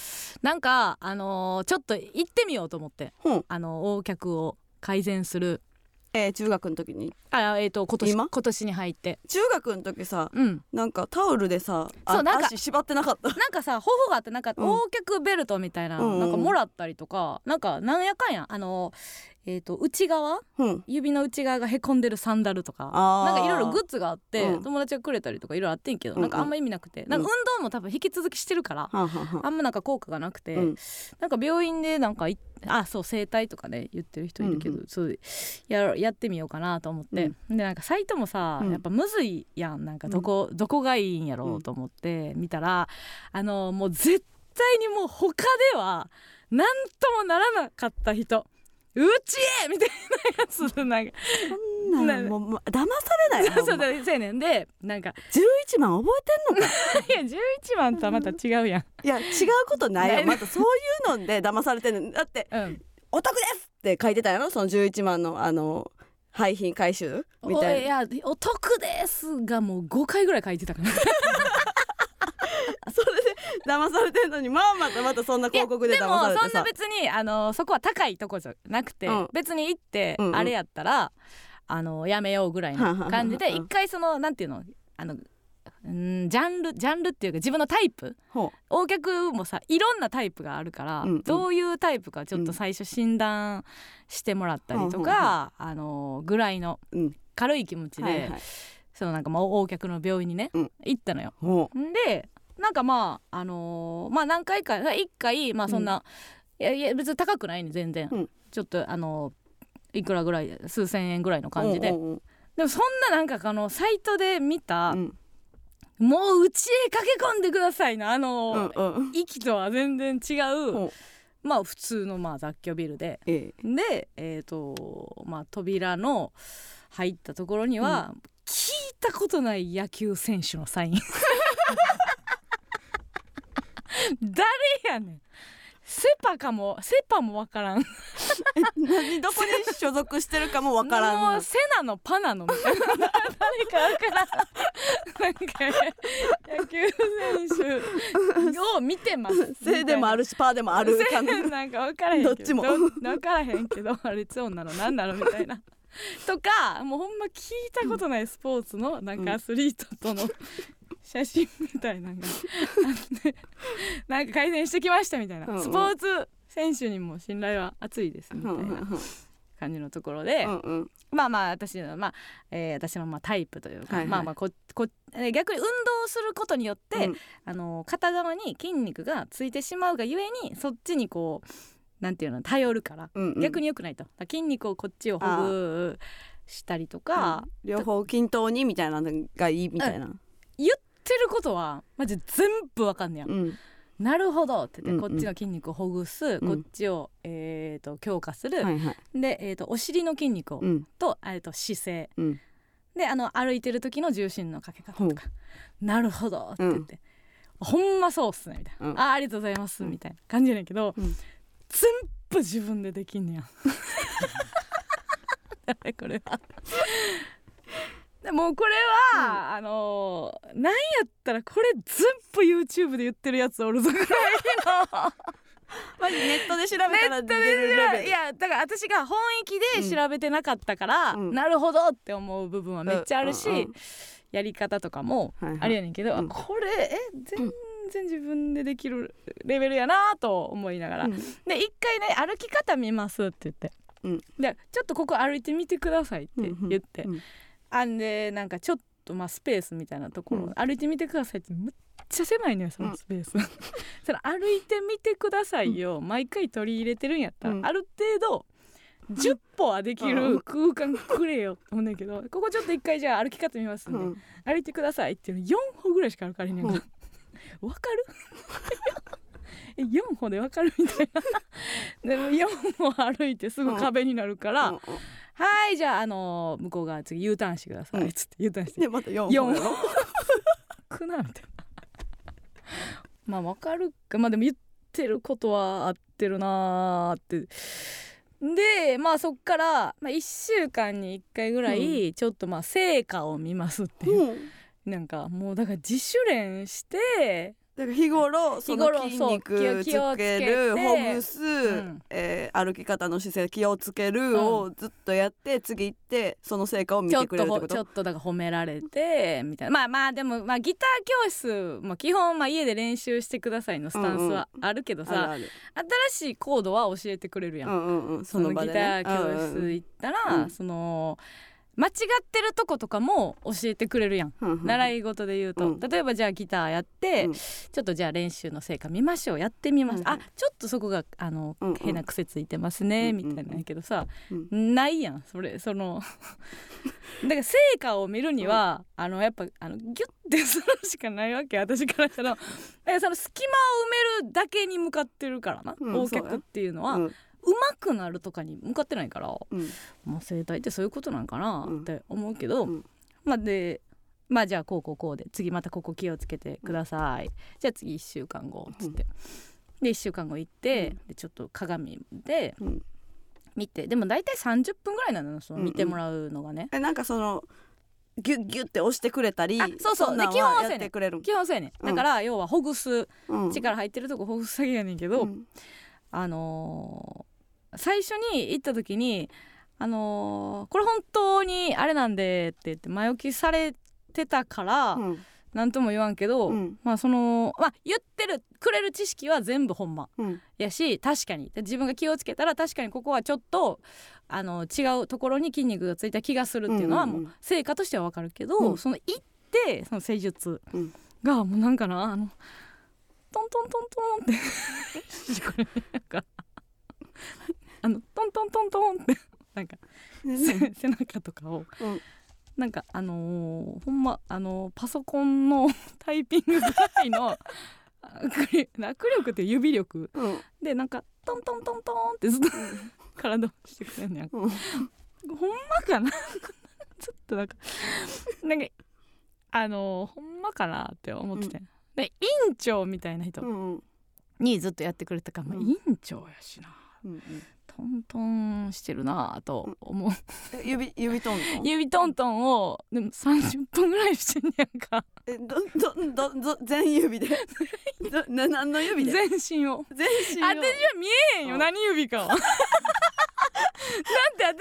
Speaker 2: なんかあのーちょっと行ってみようと思って。
Speaker 1: うん。
Speaker 2: あの横脚を改善する
Speaker 1: えー中学の時に。
Speaker 2: あえっ、と今年
Speaker 1: 今？
Speaker 2: 今年に入って。
Speaker 1: 中学の時さ
Speaker 2: うん。
Speaker 1: なんかタオルでさあ
Speaker 2: そうなんか
Speaker 1: 足縛ってなかった？
Speaker 2: なんかさ頬があってなんか
Speaker 1: うん。
Speaker 2: 横脚ベルトみたいな、
Speaker 1: うんうん。
Speaker 2: なんかもらったりとかなんかなんやかんやあのえー、と内側？
Speaker 1: うん。
Speaker 2: 指の内側がへこんでるサンダルとか。なんかいろいろグッズがあって、
Speaker 1: うん。
Speaker 2: 友達がくれたりとかいろいろあってんけど、
Speaker 1: うん。うん
Speaker 2: なんかあんま意味なくて。なんか運動も多分引き続きしてるから、あんまなんか効果がなくて、
Speaker 1: うん。
Speaker 2: なんか病院でなんかいあそう整体とかね言ってる人いるけど、
Speaker 1: うん。
Speaker 2: そうややってみようかなと思って、でなんかサイトもさ、
Speaker 1: うん。
Speaker 2: やっぱむずいやん。なんかどこ、どこがいいんやろうと思って見たらあのもう絶対にもう他では何ともならなかった人うちへみたいなやつなんか。
Speaker 1: そんなんもう騙されないよ
Speaker 2: そうそう
Speaker 1: ほんま。
Speaker 2: そうやねん。でなんか。
Speaker 1: 11万覚えてんのか？
Speaker 2: いや11万とはまた違うやん。
Speaker 1: いや違うことないよ。またそういうので騙されてるだって
Speaker 2: うん「
Speaker 1: お得です!」って書いてたやろ？その11万のあの廃品回収みたいな。
Speaker 2: おいやお得ですがもう5回ぐらい書いてたかな
Speaker 1: それで騙されてんのにまあまたまたそんな広告で騙されてさ。
Speaker 2: そんな別にあのそこは高いとこじゃなくて、
Speaker 1: うん。
Speaker 2: 別に行って、
Speaker 1: うんうん。
Speaker 2: あれやったらあのやめようぐらいの感じで一回そのなんていうのあのうんジャンルジャンルっていうか自分のタイプ？
Speaker 1: ほ
Speaker 2: 横脚もさいろんなタイプがあるから、
Speaker 1: うんうん。
Speaker 2: どういうタイプかちょっと最初診断してもらったりとか、あのぐらいの
Speaker 1: ううん。
Speaker 2: 軽い気持ちで、
Speaker 1: はいはい。
Speaker 2: そのなんかまあ横脚の病院にね、
Speaker 1: うん。
Speaker 2: 行ったのよ。でなんかまああのーまあ何回か1回まあそんな、いやいや別に高くないね全然、
Speaker 1: うん。
Speaker 2: ちょっとあのーいくらぐらい数千円ぐらいの
Speaker 1: う
Speaker 2: 感じで、
Speaker 1: うんうんうん。
Speaker 2: でもそんななんかあのサイトで見た、
Speaker 1: うん。
Speaker 2: もううちへ駆け込んでくださいのあのー、
Speaker 1: うんうん。
Speaker 2: 息とは全然違うまあ普通のまあ雑居ビルで。
Speaker 1: ええ。
Speaker 2: でえっ、とまあ扉の入ったところには、聞いたことない野球選手のサイン 誰やねん。セパかもセパもわからん。
Speaker 1: 何どこに所属してるかもわから
Speaker 2: もうんセナのパナのみたいな。誰かわからん。なんか野球選手を見てます。
Speaker 1: せいでもあるしパーでもある。
Speaker 2: なんか分からへんけど。
Speaker 1: どっちも。
Speaker 2: 分からへんけどあれいつ女の何なのみたいな。とかもうほんま聞いたことないスポーツのなんかアスリートとの写真みたいなのがなんか改善してきましたみたいな、
Speaker 1: うんうん。
Speaker 2: スポーツ選手にも信頼は厚いですみたいな感じのところで、
Speaker 1: うんうん。
Speaker 2: まあまあ私のまあ、えー私のまあタイプというか、
Speaker 1: はいはい。
Speaker 2: まあまあここえー逆に運動することによって、
Speaker 1: うん。
Speaker 2: あの片側に筋肉がついてしまうがゆえにそっちにこうなんていうの頼るから、
Speaker 1: うんうん。
Speaker 2: 逆に良くないと。筋肉をこっちをほぐしたりとか、
Speaker 1: うん。両方均等にみたいなのがいいみたいな。
Speaker 2: 言ってることはマジ全部わかんねや、
Speaker 1: うん。
Speaker 2: なるほどって言って、
Speaker 1: うんうん。
Speaker 2: こっちの筋肉をほぐす、こっちを、えー、と強化する、
Speaker 1: はいはい。
Speaker 2: で、えー、とお尻の筋肉を、
Speaker 1: うん。
Speaker 2: と,、えー、と姿勢。
Speaker 1: うん。
Speaker 2: であの歩いてる時の重心のかけ方とか「なるほど」って言って、ほんまそうっすね」みたいな「
Speaker 1: うん。
Speaker 2: あありがとうございます」みたいな感じやねんけど、
Speaker 1: うん。
Speaker 2: 全部自分でできんねや。誰これは。でもうこれは、あのーなんやったらこれ全部 YouTube で言ってるやつおるぞぐらいの。
Speaker 1: まずネットで調べたら出るレベル。
Speaker 2: いやだから私が本意気で調べてなかったから、
Speaker 1: うん。
Speaker 2: なるほどって思う部分はめっちゃあるし、
Speaker 1: うん。うんうん
Speaker 2: やり方とかも
Speaker 1: はいはい
Speaker 2: あれやねんけど、あ
Speaker 1: うん。
Speaker 2: これえ全然自分でできるレベルやなと思いながら、
Speaker 1: うん。
Speaker 2: で一回ね歩き方見ますって言って、
Speaker 1: うん。
Speaker 2: でちょっとここ歩いてみてくださいって言って、
Speaker 1: うん。うん
Speaker 2: あんでなんかちょっとまあスペースみたいなところ、
Speaker 1: うん。
Speaker 2: 歩いてみてくださいってむっちゃ狭いのよそのスペース、その歩いてみてくださいよ、毎回取り入れてるんやったら、
Speaker 1: うん。
Speaker 2: ある程度10歩はできる空間くれよって思うねんけどここちょっと一回じゃあ歩き方見ますんで、
Speaker 1: うん。
Speaker 2: 歩いてくださいっていうの4歩ぐらいしか歩かれへんねん。か、わかる？え4歩でわかるみたいな。でも4歩歩いてすぐ壁になるから、
Speaker 1: うんうん。
Speaker 2: はいじゃああの向こう側次 U ターンしてください、
Speaker 1: うん。
Speaker 2: つって U ターンして。
Speaker 1: でまた4
Speaker 2: 4
Speaker 1: 本やろ。
Speaker 2: くなみたいなまあわかるか。まあでも言ってることは合ってるなーって。でまあそっから、まあ、1週間に1回ぐらいちょっとまあ成果を見ますっていう、
Speaker 1: うん。
Speaker 2: なんかもうだから自主練して
Speaker 1: だから日頃その筋肉つ
Speaker 2: 気をつけ
Speaker 1: るほぐす、
Speaker 2: ん。
Speaker 1: えー歩き方の姿勢気をつけるをずっとやって、次行ってその成果を見
Speaker 2: て
Speaker 1: くれるってこと？
Speaker 2: ちょっとだから褒められてみたいな。まあまあでもまあギター教室も基本まあ家で練習してくださいのスタンスはあるけどさ、
Speaker 1: ある
Speaker 2: 新しいコードは教えてくれるやん、
Speaker 1: あるうんうんうんそ
Speaker 2: そのギター教室行ったら、
Speaker 1: うん。
Speaker 2: その間違ってるとことかも教えてくれるやん、
Speaker 1: うんうん。うん
Speaker 2: 習い事で言うと、
Speaker 1: うん。
Speaker 2: 例えばじゃあギターやって、
Speaker 1: うん。
Speaker 2: ちょっとじゃあ練習の成果見ましょうやってみます、
Speaker 1: うんうん。
Speaker 2: あちょっとそこがあの、
Speaker 1: うんうん。
Speaker 2: 変な癖ついてますね、みたいなんやけどさ、
Speaker 1: うん。
Speaker 2: ないやんそれ。その だから成果を見るには、あのやっぱあのギュッてするしかないわけ。私からしたら。その隙間を埋めるだけに向かってるからな、
Speaker 1: うん
Speaker 2: 横脚っていうのは、
Speaker 1: うん
Speaker 2: 上手くなるとかに向かってないから、
Speaker 1: うん。
Speaker 2: まあ、整体ってそういうことなんかな
Speaker 1: うん。
Speaker 2: って思うけど、
Speaker 1: うん。
Speaker 2: まあでまあじゃあこうこうこうで次またここ気をつけてください、じゃあ次1週間後っつって、で1週間後行って、
Speaker 1: うん。
Speaker 2: でちょっと鏡で
Speaker 1: うん。
Speaker 2: 見て。でも大体30分ぐらいなのよその
Speaker 1: うんうん。
Speaker 2: 見てもらうのがね、
Speaker 1: えなんかそのギュッギュッて押してくれたり
Speaker 2: あそうそう。で基本はそうやねん。
Speaker 1: やってくれるん？
Speaker 2: 基本そうやねん。だから要はほぐす
Speaker 1: うん。
Speaker 2: 力入ってるとこほぐすだけやねんけど、
Speaker 1: うん。
Speaker 2: あのー最初に行った時に「あのーこれ本当にあれなんで」って言って前置きされてたから、
Speaker 1: うん。
Speaker 2: 何とも言わんけど、
Speaker 1: うん。
Speaker 2: まあそのまあ言ってるくれる知識は全部ほんま
Speaker 1: うん。
Speaker 2: やし確かに。で自分が気をつけたら確かにここはちょっとあの違うところに筋肉がついた気がするっていうのはも
Speaker 1: う
Speaker 2: 成果としてはわかるけど、
Speaker 1: うん。
Speaker 2: その行ってその施術
Speaker 1: うん。
Speaker 2: がもうなんかなあのトントントントンってこれなんかあのトントントントンって なんかせ背中とかを。
Speaker 1: うん。
Speaker 2: なんかあのーほんまあのーパソコンの タイピングぐらいの握力って指力。
Speaker 1: うん。
Speaker 2: でなんかトントントントンってずっと体をしてくれんねやん。
Speaker 1: うん。
Speaker 2: ほんまかな？ちょっとなんかなんかあのーほんまかなって思ってて、で院長みたいな人
Speaker 1: うんうん。
Speaker 2: にずっとやってくれたから、まあ、
Speaker 1: うん。
Speaker 2: 院長やしな。
Speaker 1: うん
Speaker 2: トントンしてるなぁと思う、
Speaker 1: え指指トントン？
Speaker 2: 指トントンをでも30分ぐらいしてんねやんか
Speaker 1: えどどどど全指で？どな何の指で？
Speaker 2: 全身を。
Speaker 1: 全身を。
Speaker 2: 私は見えへんよ
Speaker 1: うん。
Speaker 2: 何指かはだって私は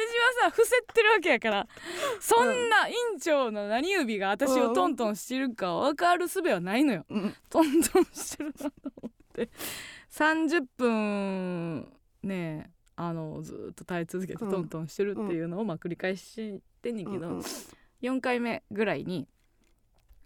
Speaker 2: さ伏せってるわけやからそんな院長の何指が私をトントンしてるか分かる術はないのよ。
Speaker 1: うん。
Speaker 2: トントンしてるなと思って。30分ねえあのずーっと耐え続けて
Speaker 1: うん。
Speaker 2: トントンしてるっていうのをまあ繰り返してんねんけど、
Speaker 1: うんうん。
Speaker 2: 4回目ぐらいに、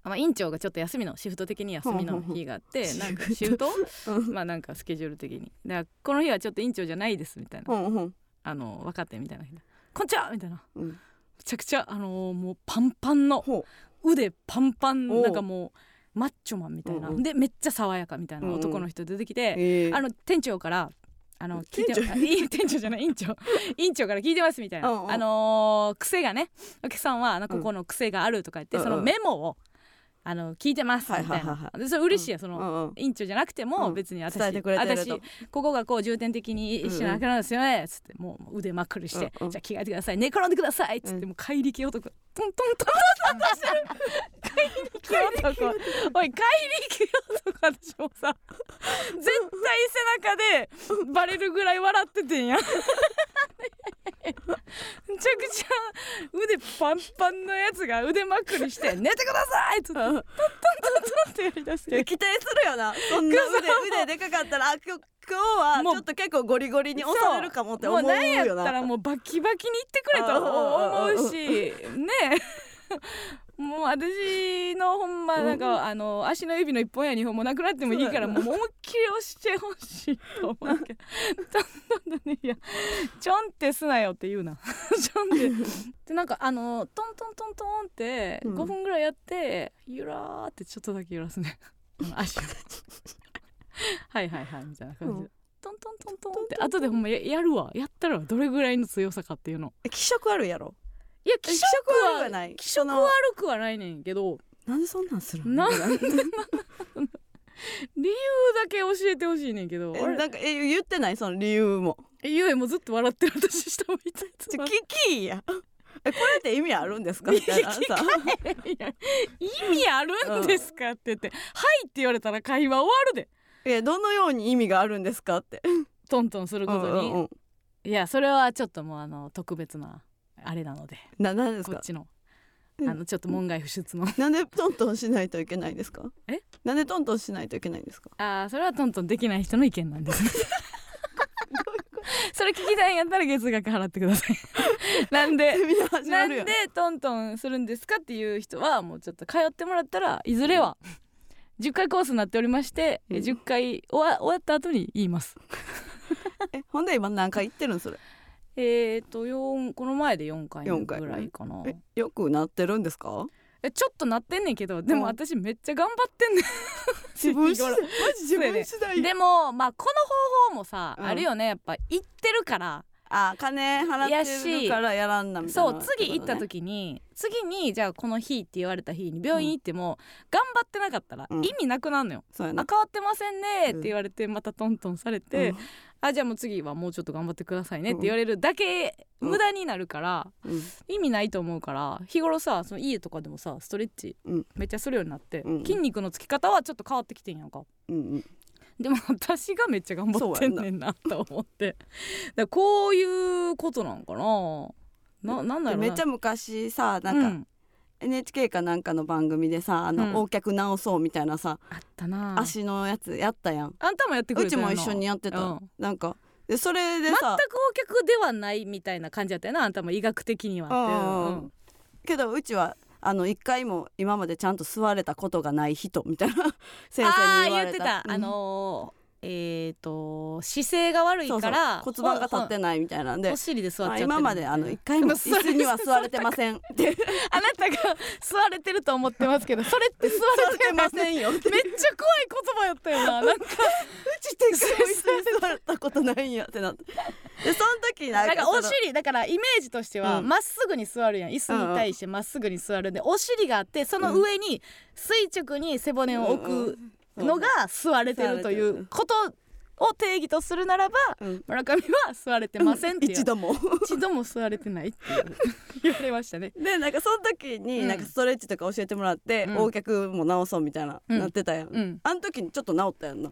Speaker 2: まあ、院長がちょっと休みのシフト的に休みの日があって
Speaker 1: うん。
Speaker 2: なんかシフト？
Speaker 1: うん。
Speaker 2: まあなんかスケジュール的に。だからこの日はちょっと院長じゃないですみたいな、
Speaker 1: うんうん
Speaker 2: あの分かってみたいなこんにちはみたいな。
Speaker 1: うん。
Speaker 2: めちゃくちゃあのーもうパンパンの
Speaker 1: ほ
Speaker 2: 腕パンパンなんかもうマッチョマンみたいな、
Speaker 1: うんうん。
Speaker 2: でめっちゃ爽やかみたいな男の人出てきて、
Speaker 1: え。ー
Speaker 2: あの店長からあの 聞いて
Speaker 1: 店長
Speaker 2: あい。い 店長じゃない院長。院長から聞いてますみたいな、
Speaker 1: うんうん。
Speaker 2: あのー癖がねお客さんはあの
Speaker 1: うん
Speaker 2: ここの癖があるとか言って、
Speaker 1: うんうん。
Speaker 2: そのメモをあの聞いてますみたいな、でそれ嬉しいやその、
Speaker 1: うんうん。
Speaker 2: 院長じゃなくても
Speaker 1: うん。
Speaker 2: 別に私,、
Speaker 1: 伝えてくれてる
Speaker 2: 私
Speaker 1: と
Speaker 2: ここがこう重点的にしなきゃならないですよねつってもう腕まっくりして、じゃあ着替えてください寝転んでくださいっつって、
Speaker 1: うん。
Speaker 2: もう怪力男トントントントントンしてる怪力男おい怪力男私もさ絶対背中でバレるぐらい笑っててんやめちゃくちゃ腕パンパンのやつが腕まくりして「寝てください!」っつってトントントンってやりだして
Speaker 1: 期待するよな。そんな腕腕でかかったらあ今日今日はちょっと結構ゴリゴリに押されるかもって思うよな。
Speaker 2: もうなんやったらもうバキバキにいってくれと思うし。ねえ もう私のほんまなんかあの足の指の一本や二本もなくなってもいいからもう思いっきり押してほしいと思うけど。どんどんねいやちょんってすなよって言うな。ちょんって。でなんかあのトントントントンって
Speaker 1: うん。
Speaker 2: 5分ぐらいやってゆらーってちょっとだけ揺らすね。足を。はいはいはいみたいな感じ。で、
Speaker 1: うん。
Speaker 2: トントントントンって後でほんまややるわ。やったらどれぐらいの強さかっていうの。
Speaker 1: 気色悪いやろ？
Speaker 2: いや気
Speaker 1: 気
Speaker 2: 色
Speaker 1: 色悪
Speaker 2: は
Speaker 1: くない。
Speaker 2: 気色悪くはないねんけど。
Speaker 1: なんでそんなんするの
Speaker 2: な 理由だけ教えてほしいねんけど。
Speaker 1: なんかえ言ってない？その理由も。
Speaker 2: えゆえもずっと笑ってる私下向いて
Speaker 1: ちょ聞きや。えこれって意味あるんですか？みたいな。さ
Speaker 2: いや意味あるんですかって言って「はい」って言われたら会話終わるで。
Speaker 1: えどのように意味があるんですかって。
Speaker 2: トントンすることに、
Speaker 1: うんうんうん。
Speaker 2: いやそれはちょっともうあの特別なあれなので。
Speaker 1: ななんですか？
Speaker 2: こっちの。
Speaker 1: うん。
Speaker 2: あのちょっと門外不出の。
Speaker 1: なんでトントンしないといけないんですか？
Speaker 2: え？
Speaker 1: なんでトントンしないといけないんですか？
Speaker 2: あーそれはトントンできない人の意見なんです。それ聞きたいんやったら月額払ってください。なんで
Speaker 1: セミナー始
Speaker 2: なん
Speaker 1: るやん。
Speaker 2: トントンするんですかっていう人はもうちょっと通ってもらったらいずれは10回コースになっておりまして、え
Speaker 1: うん。
Speaker 2: 10回終わ終わった後に言います。
Speaker 1: えほんで今何回行ってるんそれ？
Speaker 2: えーと4この前で4回
Speaker 1: 四回
Speaker 2: ぐらいかな。
Speaker 1: えよくなってるんですか？
Speaker 2: えちょっとなってんねんけどで
Speaker 1: うん。
Speaker 2: も私めっちゃ頑張ってんねん。
Speaker 1: 自分次第。
Speaker 2: 日頃
Speaker 1: マジ自分次第。
Speaker 2: でもまあこの方法もさ、
Speaker 1: うん。
Speaker 2: あるよね。やっぱ行ってるから。
Speaker 1: あ金払ってるからやらんなみたいな。
Speaker 2: そう次行った時に次にじゃあこの日って言われた日に病院行っても、頑張ってなかったら
Speaker 1: うん。
Speaker 2: 意味なくなるのよ、
Speaker 1: そうやな。
Speaker 2: あ変わってませんねって
Speaker 1: うん
Speaker 2: 言われてまたトントンされて、
Speaker 1: うん
Speaker 2: あじゃあもう次はもうちょっと頑張ってくださいねって言われるだけ
Speaker 1: うん
Speaker 2: 無駄になるから、
Speaker 1: うん。
Speaker 2: 意味ないと思うから日頃さその家とかでもさストレッチ
Speaker 1: うん。
Speaker 2: めっちゃするようになって、
Speaker 1: うん。
Speaker 2: 筋肉のつき方はちょっと変わってきてんやんか。
Speaker 1: うんうん。
Speaker 2: でも私がめっちゃ頑張ってんねんなと思って。だこういうことなんかな。ななんだろうな。
Speaker 1: めっちゃ昔さなんか、
Speaker 2: うん
Speaker 1: NHK かなんかの番組でさあの、
Speaker 2: うん。
Speaker 1: 横脚直そうみたいなさ
Speaker 2: あったな。
Speaker 1: 足のやつやったやん。
Speaker 2: あんたもやってくれ
Speaker 1: うちも一緒にやってた、
Speaker 2: うん。
Speaker 1: なんかでそれで
Speaker 2: 全く
Speaker 1: さ
Speaker 2: 横脚ではないみたいな感じだったよなあんたも医学的にはって。
Speaker 1: うん。
Speaker 2: うん
Speaker 1: けどうちはあの一回も今までちゃんと座れたことがない人みたいな 先生に
Speaker 2: ああ
Speaker 1: 言われた。
Speaker 2: 言ってた、
Speaker 1: うん。
Speaker 2: あのーえっ、と姿勢が悪いから
Speaker 1: 骨盤が立ってないみたいなんで
Speaker 2: お尻で座っちゃって
Speaker 1: 今まであの一回も 椅子には座れてませんって。
Speaker 2: あなたが座れてると思ってますけど それって座
Speaker 1: 座れて
Speaker 2: ません
Speaker 1: よ。って
Speaker 2: めっちゃ怖い言葉やったよななんか。
Speaker 1: うちって一回も椅子に座ったことないんやってなって。でその時な
Speaker 2: なんかお尻だからイメージとしては
Speaker 1: うん。
Speaker 2: まっすぐに座るやん。椅子に対してまっすぐに座るんでお尻があってその上に垂直に背骨を置くのが座れてるということを定義とするならば
Speaker 1: うん。
Speaker 2: 村上は座れてませんっていう。
Speaker 1: 一度も。
Speaker 2: 一度も座れてないって言われましたね。
Speaker 1: でなんかその時に
Speaker 2: うん。
Speaker 1: なんかストレッチとか教えてもらって、
Speaker 2: うん。
Speaker 1: 横脚も直そうみたいな、
Speaker 2: うん。
Speaker 1: なってたやん、
Speaker 2: うん。
Speaker 1: あの時にちょっと直ったやんな。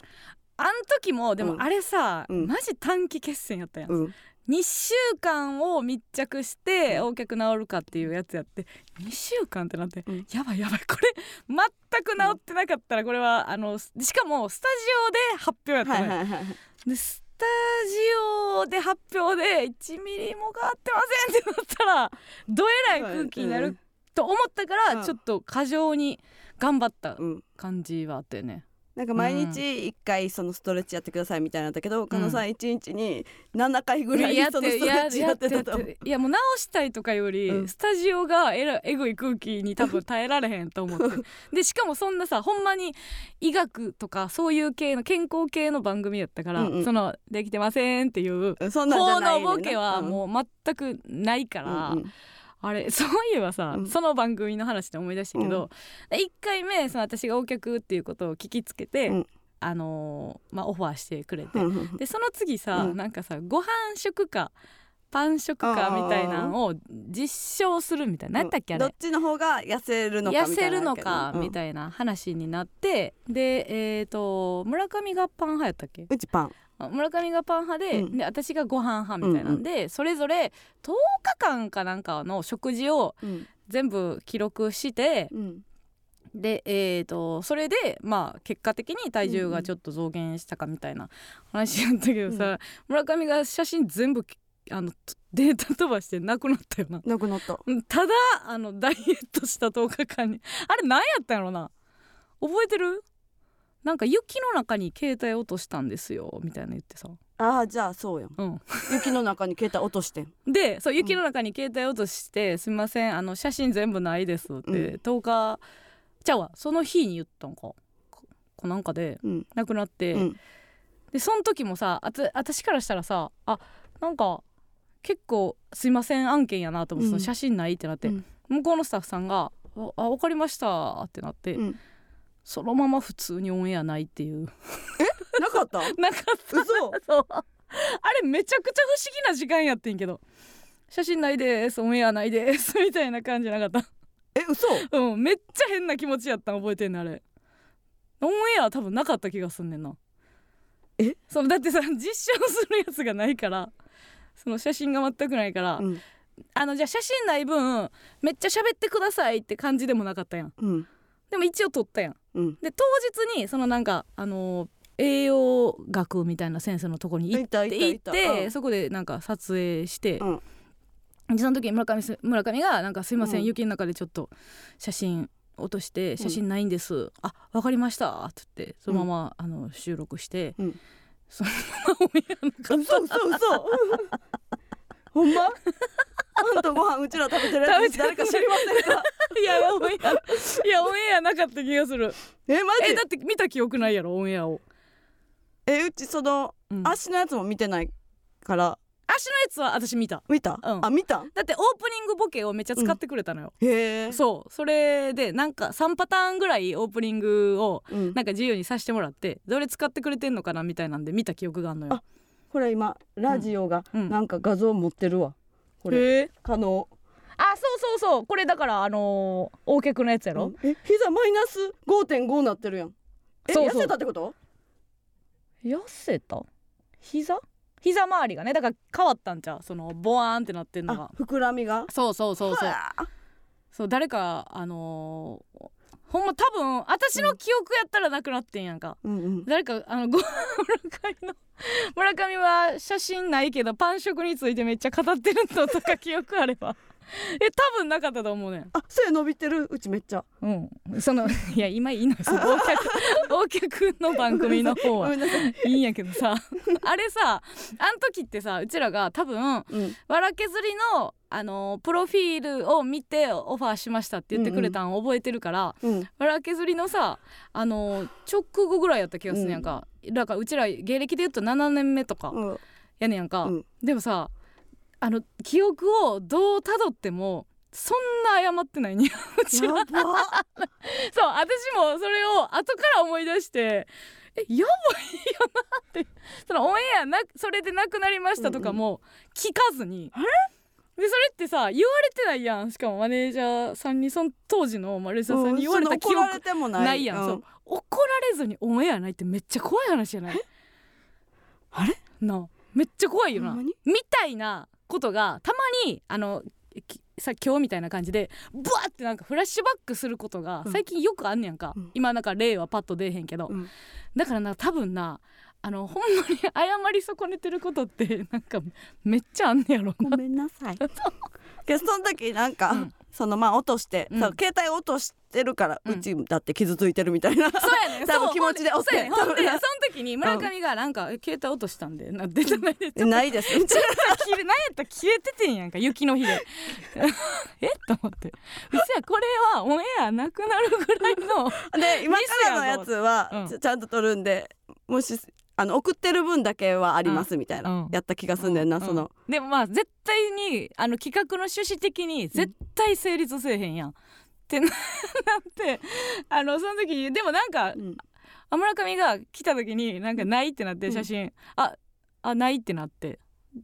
Speaker 2: あん時もで
Speaker 1: うん。
Speaker 2: もあれさ、
Speaker 1: うん。
Speaker 2: マジ短期決戦やったやん2週間を密着して横脚治るかっていうやつやって2週間ってなって、
Speaker 1: うん。
Speaker 2: やばいやばいこれ全く治ってなかったらこれはあのしかもスタジオで発表やったのよ、
Speaker 1: はいはいはい
Speaker 2: でスタジオで発表で1ミリも変わってませんってなったらどえらい空気になると思ったから、
Speaker 1: うん。
Speaker 2: ちょっと過剰に頑張った
Speaker 1: うん。
Speaker 2: 感じはあったよね。
Speaker 1: なんか毎日一回そのストレッチやってくださいみたいなんだけど、加納さん一日に7回ぐらい
Speaker 2: や
Speaker 1: そのストレッチやってたと
Speaker 2: いやもう直したいとかより、
Speaker 1: うん。
Speaker 2: スタジオがえらえぐい空気に多分 耐えられへんと思って。でしかもそんなさほんまに医学とかそういう系の健康系の番組やったから、
Speaker 1: うんうん。
Speaker 2: その「できてません」っていう
Speaker 1: そんなんじゃ
Speaker 2: 法
Speaker 1: ないね
Speaker 2: のボケはもう全くないから、
Speaker 1: うんうん
Speaker 2: あれ そういえばさ、
Speaker 1: うん。
Speaker 2: その番組の話で思い出したけど、1回目その私がお客っていうことを聞きつけて、
Speaker 1: うん。
Speaker 2: あのーまあ、オファーしてくれて、
Speaker 1: うんうん
Speaker 2: でその次さ、
Speaker 1: うん。
Speaker 2: なんかさご飯食かパン食かみたいなのを実証するみたいな。何やったっけあれ？
Speaker 1: どっちの方が痩せるのか
Speaker 2: 痩
Speaker 1: みたいな
Speaker 2: せるのかみ
Speaker 1: い
Speaker 2: たいな話になって、でえっ、と村上がパン派やったっけ？
Speaker 1: うちパン。
Speaker 2: あ村上がパン派で,、
Speaker 1: うん。
Speaker 2: で私がご飯派みたいなんで、それぞれ10日間かなんかの食事を
Speaker 1: うん。
Speaker 2: 全部記録して
Speaker 1: うん。
Speaker 2: でえー、とそれでまあ結果的に体重がちょっと増減したかみたいな話やったけどさ、村上が写真全部あのデータ飛ばしてなくなったよな。
Speaker 1: なくなった。
Speaker 2: うんただあのダイエットした10日間にあれ何やったんやろな。覚えてる？なんか雪の中に携帯落としたんですよみたいな言ってさ、
Speaker 1: ああじゃあそうやん。
Speaker 2: うん、
Speaker 1: 雪の中に携帯落としてん。
Speaker 2: でそう雪の中に携帯落として「すみませんあの写真全部ないです」って、
Speaker 1: うん。
Speaker 2: 10日ちゃうわ。その日に言ったんか。ここなんかで
Speaker 1: うん。
Speaker 2: 亡くなって、
Speaker 1: うん。
Speaker 2: でその時もさあつ私からしたらさあなんか結構「すいません案件やな」と思って、
Speaker 1: うん。
Speaker 2: その写真ないってなって、
Speaker 1: うん。
Speaker 2: 向こうのスタッフさんが「ああ分かりました」ってなって、
Speaker 1: うん
Speaker 2: そのまま普通にオンエアないっていう。
Speaker 1: なかった？
Speaker 2: なかった。
Speaker 1: 嘘。
Speaker 2: そう。あれめちゃくちゃ不思議な時間やってんけど「写真ないです。オンエアないです」みたいな感じなかっ
Speaker 1: え嘘？
Speaker 2: たうん。めっちゃ変な気持ちやったん覚えてんねんあれ。オンエア多分なかった気がすんねんな。
Speaker 1: え？
Speaker 2: そのだってさ実証するやつがないから。その写真が全くないから、
Speaker 1: うん。
Speaker 2: あのじゃあ写真ない分めっちゃ喋ってくださいって感じでもなかったやん。
Speaker 1: うん
Speaker 2: でも一応撮ったやん。
Speaker 1: うん。
Speaker 2: で当日にそのなんかあのー栄養学みたいな先生のとこに行ってそこでなんか撮影して、
Speaker 1: うん。
Speaker 2: でその時に村上す村上がなんかすいません、
Speaker 1: うん。
Speaker 2: 雪の中でちょっと写真落として写真ないんです、あわかりましたって言ってそのまま、あの収録して、
Speaker 1: うん。
Speaker 2: そのままオンエアの
Speaker 1: 嘘嘘嘘ほんま？あんたご飯うちら食べてるやつ誰か知りませんか？
Speaker 2: いやオンエア。いやオンエアなかった気がする。
Speaker 1: えマジ？
Speaker 2: えだって見た記憶ないやろオンエアを、
Speaker 1: えうちその
Speaker 2: うん。
Speaker 1: 足のやつも見てないから。
Speaker 2: 足のやつは私見た。
Speaker 1: 見た、
Speaker 2: うん。
Speaker 1: あ見た？
Speaker 2: だってオープニングボケをめっちゃ使ってくれたのよ、
Speaker 1: へえ。
Speaker 2: そう。それでなんか3パターンぐらいオープニングを
Speaker 1: うん、
Speaker 2: なんか自由にさせてもらってどれ使ってくれてんのかなみたいなんで見た記憶があるのよ
Speaker 1: あ。これ今ラジオが
Speaker 2: うん。
Speaker 1: なんか画像持ってるわ。これ。可能。
Speaker 2: あそうそうそう。これだからあのー、大脚のやつやろ、
Speaker 1: うん。え膝マイナス5.5なってるやん。え
Speaker 2: そうそう。
Speaker 1: 痩せたってこと？
Speaker 2: 痩せた？膝？膝周りがねだから変わったんちゃう？そのボワーンってなってんの
Speaker 1: あ
Speaker 2: が
Speaker 1: 膨らみが？
Speaker 2: そうそうそうそう。
Speaker 1: はあ。
Speaker 2: そう誰かあのーほんま多分私の記憶やったらなくなってんやんか、
Speaker 1: うんうん。
Speaker 2: 誰かあのご 村上の村上は写真ないけどパン食についてめっちゃ語ってるのとか記憶あれば え多分なかったと思うねん。
Speaker 1: あそれ伸びてるうちめっちゃ。
Speaker 2: うん。そのいや今いいのよ。その 忘却忘却の番組の方
Speaker 1: ご
Speaker 2: は
Speaker 1: い。
Speaker 2: いいんやけどさ。あれさあん時ってさうちらが多分
Speaker 1: うん。
Speaker 2: わら削りのあのプロフィールを見てオファーしましたって言ってくれたん覚えてるから、
Speaker 1: うん。
Speaker 2: わら削りのさあの直後ぐらいやった気がするん。やんか、だからうちら芸歴で言うと7年目とか
Speaker 1: うん。
Speaker 2: やねんやんか、
Speaker 1: うん。
Speaker 2: でもさあの記憶をどうたどってもそんな謝ってないに。うちはそう私もそれを後から思い出してえやばいよなって。そのオンエアなそれで亡くなりましたとかも聞かずに、でそれってさ言われてないやん。しかもマネージャーさんにその当時のマネージャーさんに言われた記憶
Speaker 1: ない。
Speaker 2: やん、
Speaker 1: う
Speaker 2: そう。怒られずにオンエアないってめっちゃ怖い話じゃない？
Speaker 1: あれ？
Speaker 2: なあ。めっちゃ怖いよな。みたいなことがたまにあのきさ今日みたいな感じでブワーってなんかフラッシュバックすることが
Speaker 1: うん。
Speaker 2: 最近よくあんねやんか、
Speaker 1: うん。
Speaker 2: 今なんか例はパッと出えへんけど、
Speaker 1: うん。
Speaker 2: だからな多分なあのほんまに謝り損ねてることってなんかめっちゃあんねやろな
Speaker 1: ごめんなさい けどその時なんか、
Speaker 2: うん。
Speaker 1: そのまあ落として、
Speaker 2: うん。
Speaker 1: そう携帯落としてるから、
Speaker 2: う
Speaker 1: うんちだって傷ついてるみたいな。
Speaker 2: そうやねん。
Speaker 1: 多分
Speaker 2: そう
Speaker 1: 気持ちで
Speaker 2: ほんそうやねん。ほんで
Speaker 1: 多分。
Speaker 2: その時に村上がなんか「え携帯落としたんで」な出てないで ちょっと
Speaker 1: ないです
Speaker 2: 切れ何やったら切れててんやんか雪の日で。え？と思って。うちはこれはオンエアなくなるぐらいの
Speaker 1: で今からのやつは
Speaker 2: うん
Speaker 1: ちちゃんと撮るんでもしあの送ってる分だけはありますみたいな、
Speaker 2: うん。
Speaker 1: やった気がすんねんな、その。
Speaker 2: でもまあ絶対にあの企画の趣旨的に絶対成立せえへんやん、ってな ってあのその時にでもなんか
Speaker 1: うん。
Speaker 2: あ村上が来た時になんかないってなって写真、ああないってなって。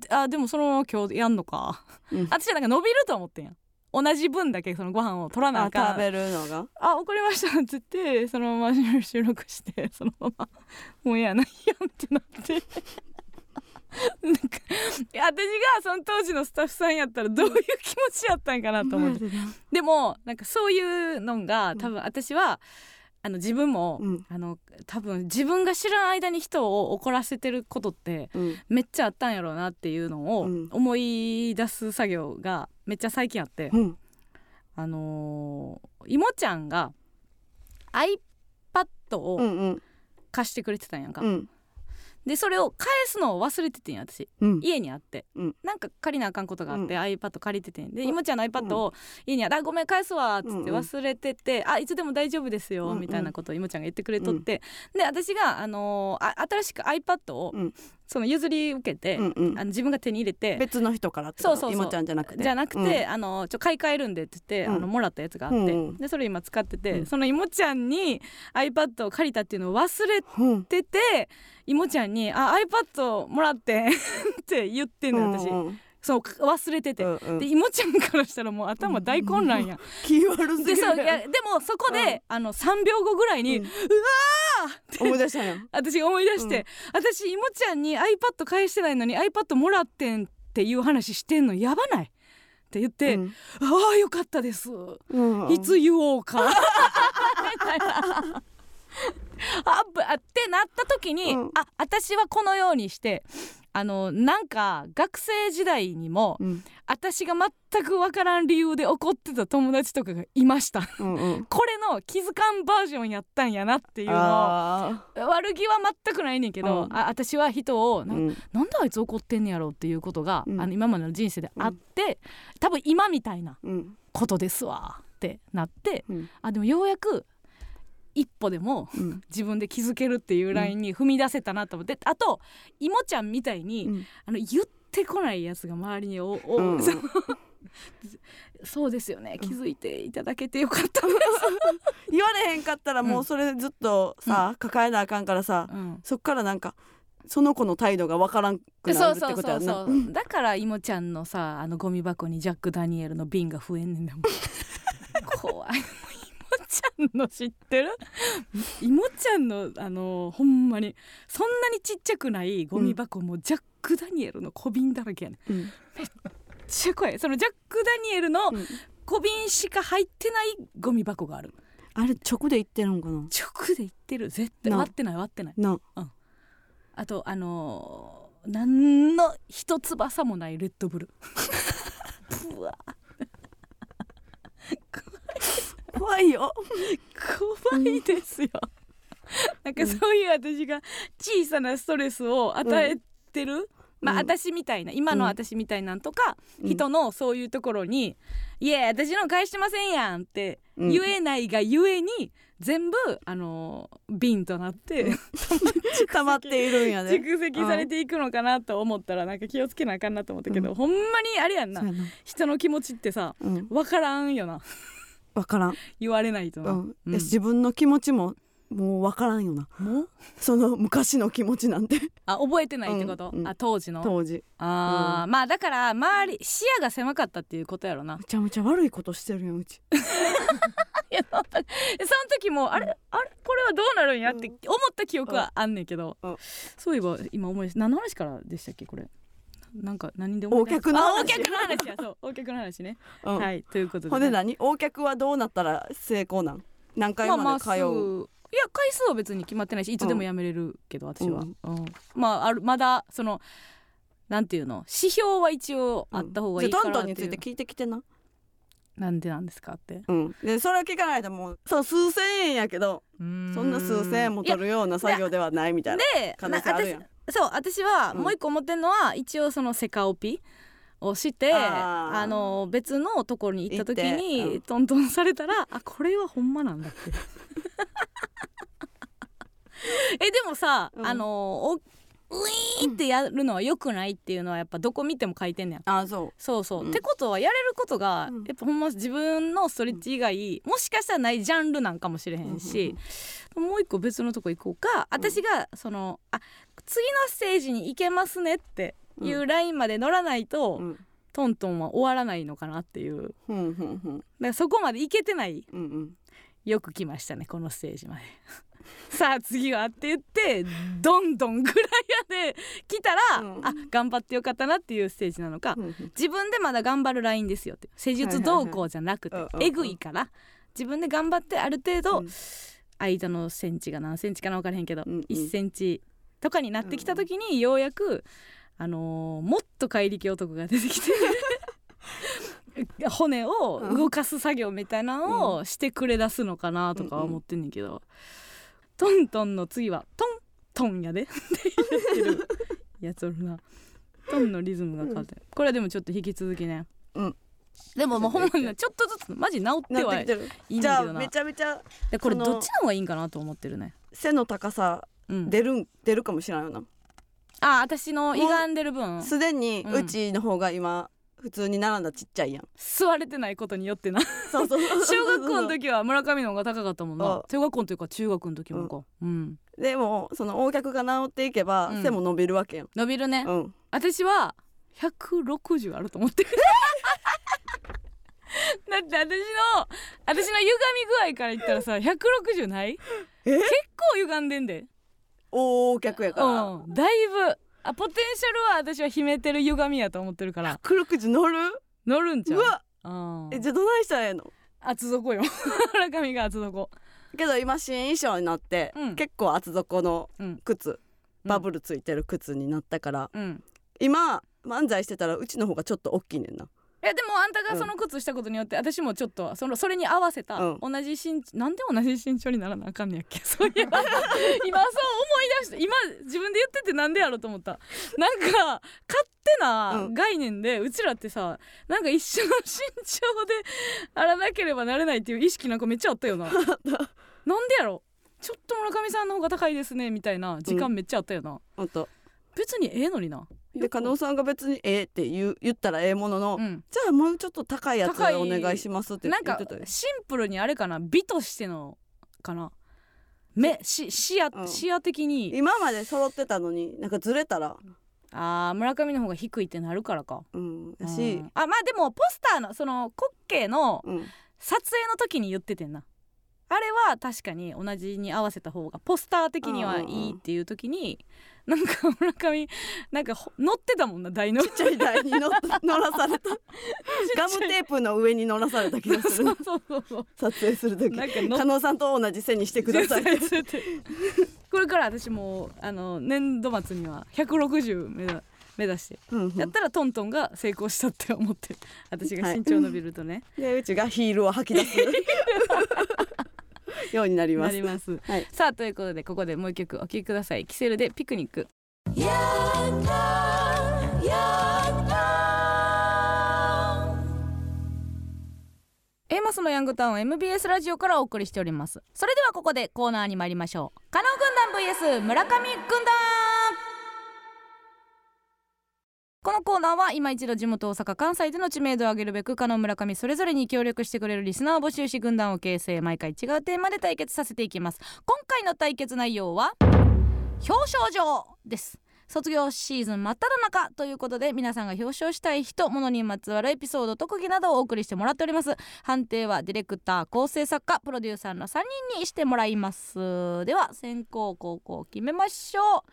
Speaker 2: あでもそのまま今日やんのか、
Speaker 1: うん。
Speaker 2: 私はなんか伸びると思ってんやん同じ分だけそのご飯を取らなあ
Speaker 1: あ
Speaker 2: か。ん
Speaker 1: 食べるのが？
Speaker 2: あ怒りました。って言ってそのまま収録してそのままもうええやないやんってなって。なんか私がその当時のスタッフさんやったらどういう気持ちやったんかなと思って。でもなんかそういうのが多分私はあの自分も、
Speaker 1: うん。
Speaker 2: あの多分自分が知らん間に人を怒らせてることって
Speaker 1: うん。
Speaker 2: めっちゃあったんやろうなっていうのを
Speaker 1: うん。
Speaker 2: 思い出す作業がめっちゃ最近あって、
Speaker 1: うん。
Speaker 2: あのー、いもちゃんが iPad
Speaker 1: う
Speaker 2: を
Speaker 1: んうん。
Speaker 2: 貸してくれてたんやんか、
Speaker 1: うん
Speaker 2: でそれを返すのを忘れててんや私。
Speaker 1: うん。
Speaker 2: 家にあって、
Speaker 1: うん。
Speaker 2: なんか借りなあかんことがあって、
Speaker 1: うん。
Speaker 2: iPad 借りててん。で
Speaker 1: うん。
Speaker 2: いもちゃんの iPad を家にああごめん返すわ」っつって
Speaker 1: うんうん。
Speaker 2: 忘れてて「あいつでも大丈夫ですよ」
Speaker 1: うんうん。
Speaker 2: みたいなことをいもちゃんが言ってくれとって、で私が、あのーあ新しく iPad を、
Speaker 1: うん
Speaker 2: その譲り受けて、
Speaker 1: うんうん。
Speaker 2: あの自分が手に入れて
Speaker 1: 別の人から
Speaker 2: そうそうそう。
Speaker 1: いもちゃんじゃなくて。
Speaker 2: じゃなくて、あのちょ買い替えるんでって言って、
Speaker 1: うん。
Speaker 2: あのもらったやつがあって、
Speaker 1: うん。
Speaker 2: でそれ今使ってて、
Speaker 1: うん。
Speaker 2: そのいもちゃんに iPad を借りたっていうのを忘れ
Speaker 1: うんうん。
Speaker 2: てていもちゃんに「あ iPad もらってん 」って言ってんのよ私、
Speaker 1: うんうん。
Speaker 2: そう忘れてて、
Speaker 1: うんうん。
Speaker 2: でいもちゃんからしたらもう頭大混乱やん、
Speaker 1: 気悪すぎる
Speaker 2: でそういやでもそこで、あの3秒後ぐらいに、
Speaker 1: う
Speaker 2: うんわー
Speaker 1: 思い出したんや
Speaker 2: 私が思い出して、
Speaker 1: うん。
Speaker 2: 私いもちゃんに iPad 返してないのに iPad もらってんっていう話してんのやばない。って言って、
Speaker 1: うん。
Speaker 2: ああよかったです、
Speaker 1: うん。
Speaker 2: いつ言おうか。あってなった時に、
Speaker 1: うん。
Speaker 2: あ私はこのようにしてあのなんか学生時代にも、
Speaker 1: うん。
Speaker 2: 私が全く分からん理由で怒ってた友達とかがいました。
Speaker 1: うんうん。
Speaker 2: これの気づかんバージョンやったんやなっていうの悪気は全くないねんけど、
Speaker 1: うん。
Speaker 2: あ私は人をな,、
Speaker 1: ん
Speaker 2: ん、なんであいつ怒ってんねやろっていうことが、
Speaker 1: うん。
Speaker 2: あの今までの人生であって、多分今みたいな
Speaker 1: うん。
Speaker 2: ことですわってなって
Speaker 1: うん。
Speaker 2: あでもようやく一歩でも
Speaker 1: うん。
Speaker 2: 自分で気づけるっていうラインに踏み出せたなと思って、あといもちゃんみたいに、
Speaker 1: うん。
Speaker 2: あの言ってこないやつが周りにおお、
Speaker 1: うん。
Speaker 2: そうですよね。気づいていただけてよかった。です、
Speaker 1: 言われへんかったらもうそれずっとさ抱えなあかんからさ
Speaker 2: うん。
Speaker 1: そっからなんかその子の態度がわからんくなるってことやな。
Speaker 2: だからいもちゃんのさあのゴミ箱にジャック・ダニエルの瓶が増えんねんだも。ん 怖いちゃんの知ってる？いもちゃんのあのほんまにそんなにちっちゃくないゴミ箱もジャック・ダニエルの小瓶だらけやねん。めっ
Speaker 1: うん
Speaker 2: ちゃ怖い。そのジャック・ダニエルの
Speaker 1: うん。
Speaker 2: 小瓶しか入ってないゴミ箱がある
Speaker 1: あれ直で言ってるんかな？
Speaker 2: 直でいってる。絶対
Speaker 1: な。
Speaker 2: 割ってない割ってない。
Speaker 1: な。
Speaker 2: あとあのー、何の一翼もないレッドブル。うわ
Speaker 1: 怖いよ。
Speaker 2: 怖いですよ、なんかそういう私が小さなストレスを与えてる、まあ、
Speaker 1: うん。
Speaker 2: 私みたいな今の私みたいなんとか、
Speaker 1: うん。
Speaker 2: 人のそういうところに「いや私の返してませんやん」って
Speaker 1: うん。
Speaker 2: 言えないがゆえに全部あの瓶となって
Speaker 1: 溜まっているんやで。
Speaker 2: 蓄積されていくのかなと思ったらなんか気をつけなあかんなと思ったけど、ほんまにあれやんな。人の気持ちってさ
Speaker 1: うん。
Speaker 2: 分からんよな
Speaker 1: 分からん。
Speaker 2: 言われないとな、
Speaker 1: うん。
Speaker 2: うん。
Speaker 1: 自分の気持ちももう分からんよな。
Speaker 2: もう？
Speaker 1: その昔の気持ちなんて。
Speaker 2: あ覚えてないってこと、
Speaker 1: うんうん。
Speaker 2: あ当時の？
Speaker 1: 当時。
Speaker 2: あー、まあだから周り視野が狭かったっていうことやろな。
Speaker 1: めちゃめちゃ悪いことしてるやんうち。
Speaker 2: いやその時その時もあれあれ？これはどうなるんやって思った記憶はあんねんけど、
Speaker 1: うん。
Speaker 2: そういえば今思い何の話からでしたっけこれ？なんか何で思い。出
Speaker 1: お客の話。
Speaker 2: 客の話。やそうお客の話ね、
Speaker 1: うん。
Speaker 2: はいということで、
Speaker 1: ほんで何？大客はどうなったら成功なん？何回
Speaker 2: まあまあ
Speaker 1: まです通う、
Speaker 2: ぐ。いや回数は別に決まってないしいつでも辞めれるけど、私は、
Speaker 1: うん。
Speaker 2: うん。まああるまだそのなんていうの？指標は一応あった方がいいからっていう。
Speaker 1: あトントンについて聞いてきてな。
Speaker 2: なんでなんですかって。
Speaker 1: うん。でそれを聞かないともうそう数千円やけど
Speaker 2: そん。
Speaker 1: そんな数千円も取るような作業ではないみたいな
Speaker 2: で
Speaker 1: 可能性あるやん
Speaker 2: そう私は
Speaker 1: うん。
Speaker 2: もう一個思ってんのは、一応そのセカオピをして
Speaker 1: あ
Speaker 2: の別のところに行った時に、
Speaker 1: うん。
Speaker 2: トントンされたら あこれはほんまなんだって。えでもさ、
Speaker 1: うん。
Speaker 2: あのおウィーンってやるのは良くないっていうのはやっぱどこ見ても書いてんねん
Speaker 1: あそ
Speaker 2: そうそう、
Speaker 1: うん。
Speaker 2: ってことはやれることが、
Speaker 1: うん。
Speaker 2: やっぱほんま自分のストレッチ以外、もしかしたらないジャンルなんかもしれへんし、もう一個別のとこ行こうか。私がそのあ次のステージに行けますねっていうラインまで乗らないと、
Speaker 1: ううん。
Speaker 2: トントンは終わらないのかなっていう。だか
Speaker 1: ふんふん。ふん
Speaker 2: らそこまで行けてない。
Speaker 1: うんうん。
Speaker 2: よく来ましたねこのステージまで。さあ次はって言ってどんどんぐらいやで来たら、
Speaker 1: うん。
Speaker 2: あ頑張ってよかったなっていうステージなのか、
Speaker 1: ふん
Speaker 2: 自分でまだ頑張るラインですよって施術動向じゃなくて、えぐいから自分で頑張ってある程度、
Speaker 1: うん。
Speaker 2: 間のセンチが何センチかな分からへんけど、
Speaker 1: うんうん。
Speaker 2: 1センチとかになってきた時にようやく、あのーもっと怪力男が出てきて骨を動かす作業みたいなのをしてくれ出すのかなとかは思ってんねんけど、トントンの次はトントンやでって言ってるやつおるな。トンのリズムが変わってるこれはでもちょっと引き続きね。
Speaker 1: うん。
Speaker 2: でももうほんまにねちょっとずつマジ治ってはいいいん
Speaker 1: じゃあ
Speaker 2: だけどな。
Speaker 1: めちゃめちゃ
Speaker 2: でこれどっちの方がいいんかなと思ってるね、
Speaker 1: 背の高さ
Speaker 2: うん、
Speaker 1: 出るん出るかもしれないよな。
Speaker 2: あ私の歪んでる分。
Speaker 1: すでに
Speaker 2: うん。
Speaker 1: うちの方が今普通に並んだちっちゃいやん。
Speaker 2: 座れてないことによってな。
Speaker 1: そうそう。そ う
Speaker 2: 小学校の時は村上の方が高かったもんな。
Speaker 1: あ
Speaker 2: 小学校の時か中学の時もかうん。
Speaker 1: でもその横脚が治っていけば
Speaker 2: うん。
Speaker 1: 背も伸びるわけやん。
Speaker 2: 伸びるね。
Speaker 1: うん。
Speaker 2: 私は160あると思ってる。だって私の私の歪み具合から言ったらさ160ない？
Speaker 1: え？
Speaker 2: 結構歪んでんで
Speaker 1: 横脚やから。
Speaker 2: うん。だいぶあポテンシャルは私は秘めてる歪みやと思ってるから。
Speaker 1: 160乗る？
Speaker 2: 乗るんちゃう？
Speaker 1: うわ。
Speaker 2: うん。
Speaker 1: えじゃあどないしたらええの？
Speaker 2: 厚底よ。村上が厚底。
Speaker 1: けど今新衣装になって、
Speaker 2: うん。
Speaker 1: 結構厚底の
Speaker 2: うん。
Speaker 1: 靴。バブルついてる靴になったから、
Speaker 2: うん。
Speaker 1: 今漫才してたらうちの方がちょっと大きいねんな
Speaker 2: えでもあんたがその靴したことによって、私もちょっとそのそれに合わせた
Speaker 1: う
Speaker 2: 同じ身なんで同じ身長にならなあかんねやっけ？そういえば。今そう思い出して今自分で言っててなんでやろうと思った。なんか勝手な
Speaker 1: うん。
Speaker 2: 概念でうちらってさなんか一緒の身長で あらなければなれないっていう意識なんかめっちゃあったよな。なんでやろ？ちょっと村上さんの方が高いですねみたいな時間めっちゃあったよな、
Speaker 1: ほんと
Speaker 2: 別にええのにな
Speaker 1: で加納さんが別にええって言う言ったらええものの、
Speaker 2: うん。
Speaker 1: じゃあもうちょっと高いやつ
Speaker 2: 高い
Speaker 1: お願いしますって言
Speaker 2: なんか
Speaker 1: ってたよ。
Speaker 2: シンプルにあれかな。美としてのかな。目し視野、
Speaker 1: うん。
Speaker 2: 視野的に。
Speaker 1: 今まで揃ってたのになんかずれたら。
Speaker 2: あー村上の方が低いってなるからか。
Speaker 1: うん。や
Speaker 2: う
Speaker 1: し。
Speaker 2: ん、あまあでもポスターのその滑稽の
Speaker 1: うん。
Speaker 2: 撮影の時に言っててんな。あれは確かに同じに合わせた方がポスター的にはいいっていう時になんか村上なんかほ乗ってたもんな台の
Speaker 1: ちっちゃい台に乗っ乗らされた。ガムテープの上に乗らされた気がする。
Speaker 2: そうそうそうそう。
Speaker 1: 撮影する時。加納さんと同じ背にしてください。
Speaker 2: これから私もうあの年度末には160目指目指して
Speaker 1: うんうん。
Speaker 2: やったらトントンが成功したって思ってる私が身長伸びるとね、
Speaker 1: でうちがヒールを吐き出す ようになります。
Speaker 2: ます。
Speaker 1: はい。
Speaker 2: さあということでここでもう一曲お聴きください。キセルでピクニック。 A マッソのヤングタウン MBS ラジオからお送りしております。それではここでコーナーに参りましょう。加納軍団 VS 村上軍団このコーナーは今一度地元大阪関西での知名度を上げるべく加納村上それぞれに協力してくれるリスナーを募集し軍団を形成毎回違うテーマで対決させていきます。今回の対決内容は表彰状です卒業シーズン真っ只中ということで皆さんが表彰したい人物にまつわるエピソード特技などをお送りしてもらっております。判定はディレクター構成作家プロデューサーの3人にしてもらいます。では先行後攻決めましょ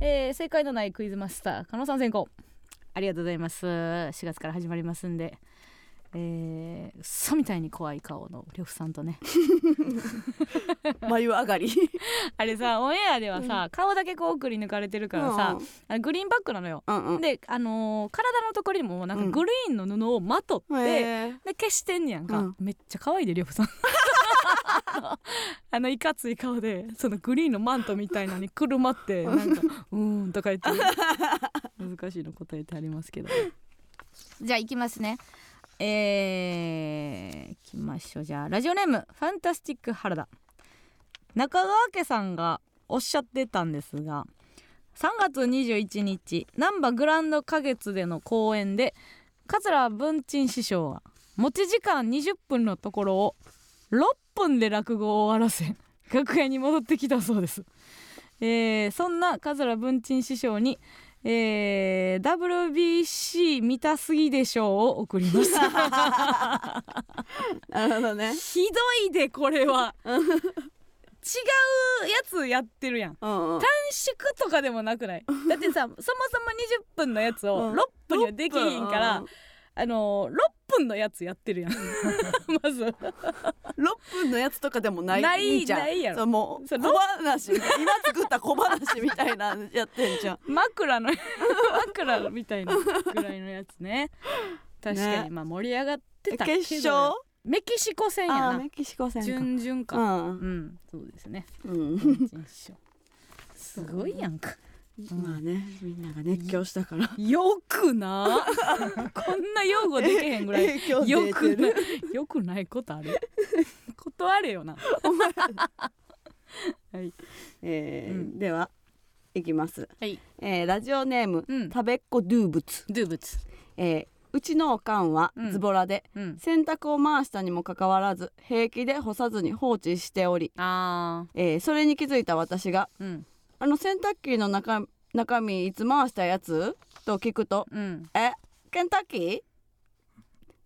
Speaker 2: う、えー正解のないクイズマスター加納さん先行ありがとうございます。4月から始まりますんで。えー、嘘みたいに怖い顔の呂布さんとね。
Speaker 1: 眉上がり。
Speaker 2: あれさオンエアではさ、顔だけこうくり抜かれてるからさ、あれグリーンバックなのよ、
Speaker 1: うんうん。
Speaker 2: であのー体のところにもなんかグリーンの布をまとって、
Speaker 1: うん
Speaker 2: で消してんねやんか、
Speaker 1: うん。
Speaker 2: めっちゃ可愛いでりょうさん あのいかつい顔でそのグリーンのマントみたいなのにくるまってなんか「うーん」とか言って難しいの答えてありますけど。じゃあ行きますね。えー、行きましょう。じゃあラジオネームファンタスティック原田。中川家さんがおっしゃってたんですが3月21日難波グランド花月での公演で桂文珍師匠は持ち時間20分のところを6分で落語を終わらせ 楽屋に戻ってきたそうです、えーそんな桂文珍師匠に、えー WBC 見たすぎでしょうを送ります。
Speaker 1: なるほどね。
Speaker 2: ひどいでこれは。違うやつやってるやん。
Speaker 1: うんうん。
Speaker 2: 短縮とかでもなくない？だってさそもそも20分のやつを
Speaker 1: うん。
Speaker 2: 6分にはできひんから、
Speaker 1: うん
Speaker 2: あのー、6分のやつやってるやん。まず。
Speaker 1: 6分のやつとかでもない
Speaker 2: ない
Speaker 1: んじゃん。
Speaker 2: ないやろ。
Speaker 1: もう小話今作った小話みたいなのやってんじゃん。
Speaker 2: 枕の 枕みたいなぐらいのやつね。確かに、
Speaker 1: ね。
Speaker 2: まあ盛り上がってたけど。
Speaker 1: 決勝？
Speaker 2: メキシコ戦やな。
Speaker 1: メキシコ戦か。
Speaker 2: 準々か。
Speaker 1: う
Speaker 2: うんんそうですね。
Speaker 1: うん。
Speaker 2: すごいやんか
Speaker 1: まあねみんなが熱狂したから。
Speaker 2: よくな。こんな擁護できへんぐらい。よくなよくないことある。断れよな。はい。
Speaker 1: えー
Speaker 2: うん。
Speaker 1: ではいきます、
Speaker 2: はい。
Speaker 1: えーラジオネーム、
Speaker 2: うん。
Speaker 1: 食べっ子ドゥーブツ、
Speaker 2: ドゥブツ。
Speaker 1: えーうちのおかんは
Speaker 2: うん。
Speaker 1: ズボラで、
Speaker 2: うん。
Speaker 1: 洗濯を回したにもかかわらず平気で干さずに放置しており、
Speaker 2: あ
Speaker 1: えーそれに気づいた私が
Speaker 2: ーうん「
Speaker 1: あの洗濯機の中中身いつ回したやつ?」と聞くと
Speaker 2: うん「
Speaker 1: え？ケンタッキー?」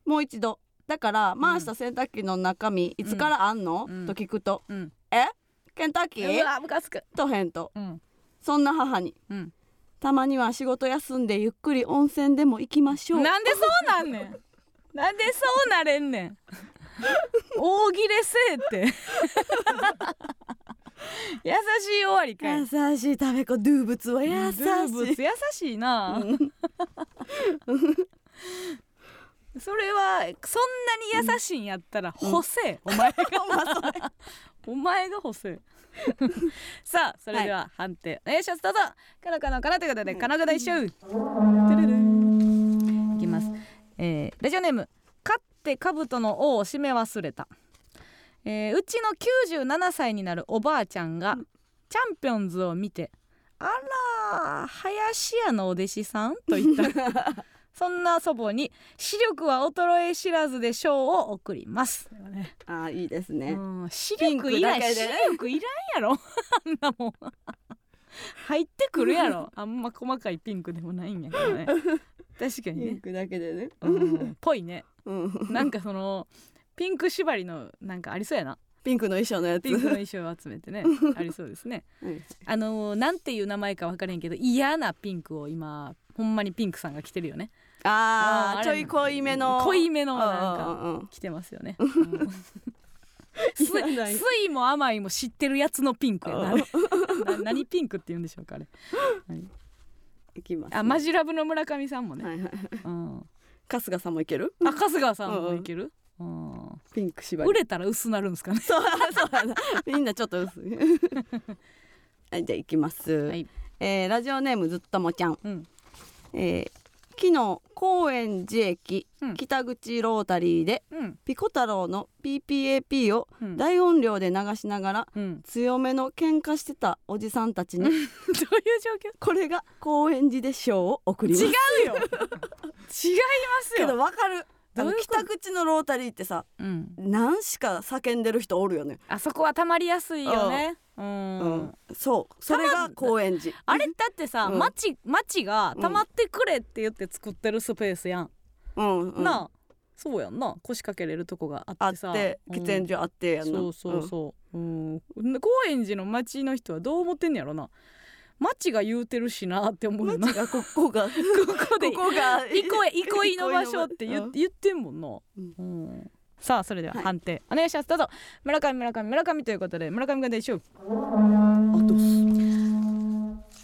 Speaker 1: もう一度。だから回した洗濯機の中身いつからあんの、
Speaker 2: うん。
Speaker 1: と聞くと
Speaker 2: うん「
Speaker 1: え？ケンタッキ
Speaker 2: う
Speaker 1: ー?
Speaker 2: わムカつく」
Speaker 1: と返答。
Speaker 2: うん。
Speaker 1: そんな母に。
Speaker 2: うん。
Speaker 1: たまには仕事休んでゆっくり温泉でも行きましょう。
Speaker 2: なんでそうなんねん。なんでそうなれんねん。大切れせえって 優しい終わりかい。
Speaker 1: 優しい食べ子ドゥーブツは優し
Speaker 2: ドゥーブ
Speaker 1: い
Speaker 2: ツ優しいな、それはそんなに優しいんやったら干せ、お前が。お前が干せ さあそれでは判定、お願いします。どうぞ。カナカナカナということでカナカナ一緒、いきます、えーラジオネーム勝って兜の尾を締め忘れた、えーうちの97歳になるおばあちゃんがチャンピオンズを見てあら林家のお弟子さんと言った。そんな祖母に視力は衰え知らずでしょうを送ります、ね
Speaker 1: あーいいですね、
Speaker 2: うん、視力いらん視
Speaker 1: だけで
Speaker 2: 力いらんやろ。あんなもん。入ってくるやろ。あんま細かいピンクでもないんやけどね。確かに
Speaker 1: ピン
Speaker 2: ね
Speaker 1: クだけでね。
Speaker 2: うんぽいね。
Speaker 1: うん。
Speaker 2: なんかそのピンク縛りのなんかありそうやな。
Speaker 1: ピンクの衣装のやつ。
Speaker 2: ピンクの衣装を集めてね ありそうですね。
Speaker 1: うん
Speaker 2: あのーなんていう名前か分からへんけど嫌なピンクを今ほんまにピンクさんが着てるよね。あーあ
Speaker 1: ちょい濃いめの。
Speaker 2: 濃いめのなん
Speaker 1: うん
Speaker 2: か着てますよね、うん。酸い。も甘いも知ってるやつのピンクやな何ピンクって言うんでしょうかあれ。
Speaker 1: い。きます
Speaker 2: あマジラブの村上さんもね、
Speaker 1: はいはい
Speaker 2: うん、
Speaker 1: 春日さんもいける？
Speaker 2: あ春日さんもいける、うん
Speaker 1: ピンク縛り。
Speaker 2: 売れたら薄なるんですかね。
Speaker 1: そうそうみんなちょっと薄い。はいじゃあいきます、
Speaker 2: はい。
Speaker 1: えーラジオネームずっともちゃん、
Speaker 2: うん。
Speaker 1: えー昨日高円寺駅、
Speaker 2: うん。
Speaker 1: 北口ロータリーで
Speaker 2: うん。
Speaker 1: ピコ太郎の PPAP を
Speaker 2: うん。
Speaker 1: 大音量で流しながら
Speaker 2: うん、
Speaker 1: 強めの喧嘩してたおじさんたちに
Speaker 2: どういう状況？
Speaker 1: これが高円寺で賞を送ります。
Speaker 2: 違うよ。違います
Speaker 1: け
Speaker 2: よ
Speaker 1: どわかる北口のロータリーってさ
Speaker 2: うん、
Speaker 1: 何しか叫んでる人おるよね。
Speaker 2: あそこはたまりやすいよね。うん、
Speaker 1: うん、そう。それが高円寺。
Speaker 2: あれだってさ、
Speaker 1: うん。
Speaker 2: 町町が溜まってくれって言って作ってるスペースやん、
Speaker 1: うん、うん、
Speaker 2: なあそうやんな。腰掛けれるとこがあ
Speaker 1: あっ
Speaker 2: ってさ。
Speaker 1: て
Speaker 2: うん
Speaker 1: 喫煙所あってやんな。
Speaker 2: そうそうそう、うん。高円寺の町の人はどう思ってんねやろな町が言うてるしなって思うよな
Speaker 1: 町がここが。
Speaker 2: ここで。
Speaker 1: ここが。
Speaker 2: 憩い憩いの場所って言,、
Speaker 1: うん
Speaker 2: 言ってんもんな、
Speaker 1: うん。
Speaker 2: うん。さあそれでは
Speaker 1: はい。
Speaker 2: 判定、お願いします。どうぞ。村上村上村上ということで村上がでしょう。
Speaker 1: あと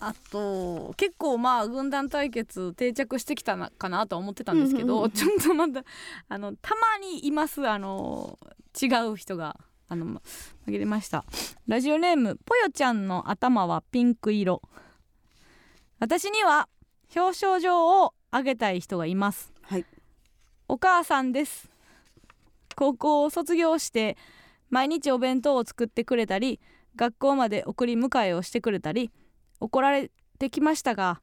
Speaker 2: あと結構まあ軍団対決定着してきたなかなとは思ってたんですけど、
Speaker 1: うんうんうん。
Speaker 2: ちょっとまだあのたまにいますあの違う人があのま紛れました。ラジオネームぽよちゃんの頭はピンク色。私には表彰状をあげたい人がいます。
Speaker 1: はい。
Speaker 2: お母さんです。高校を卒業して毎日お弁当を作ってくれたり学校まで送り迎えをしてくれたり怒られてきましたが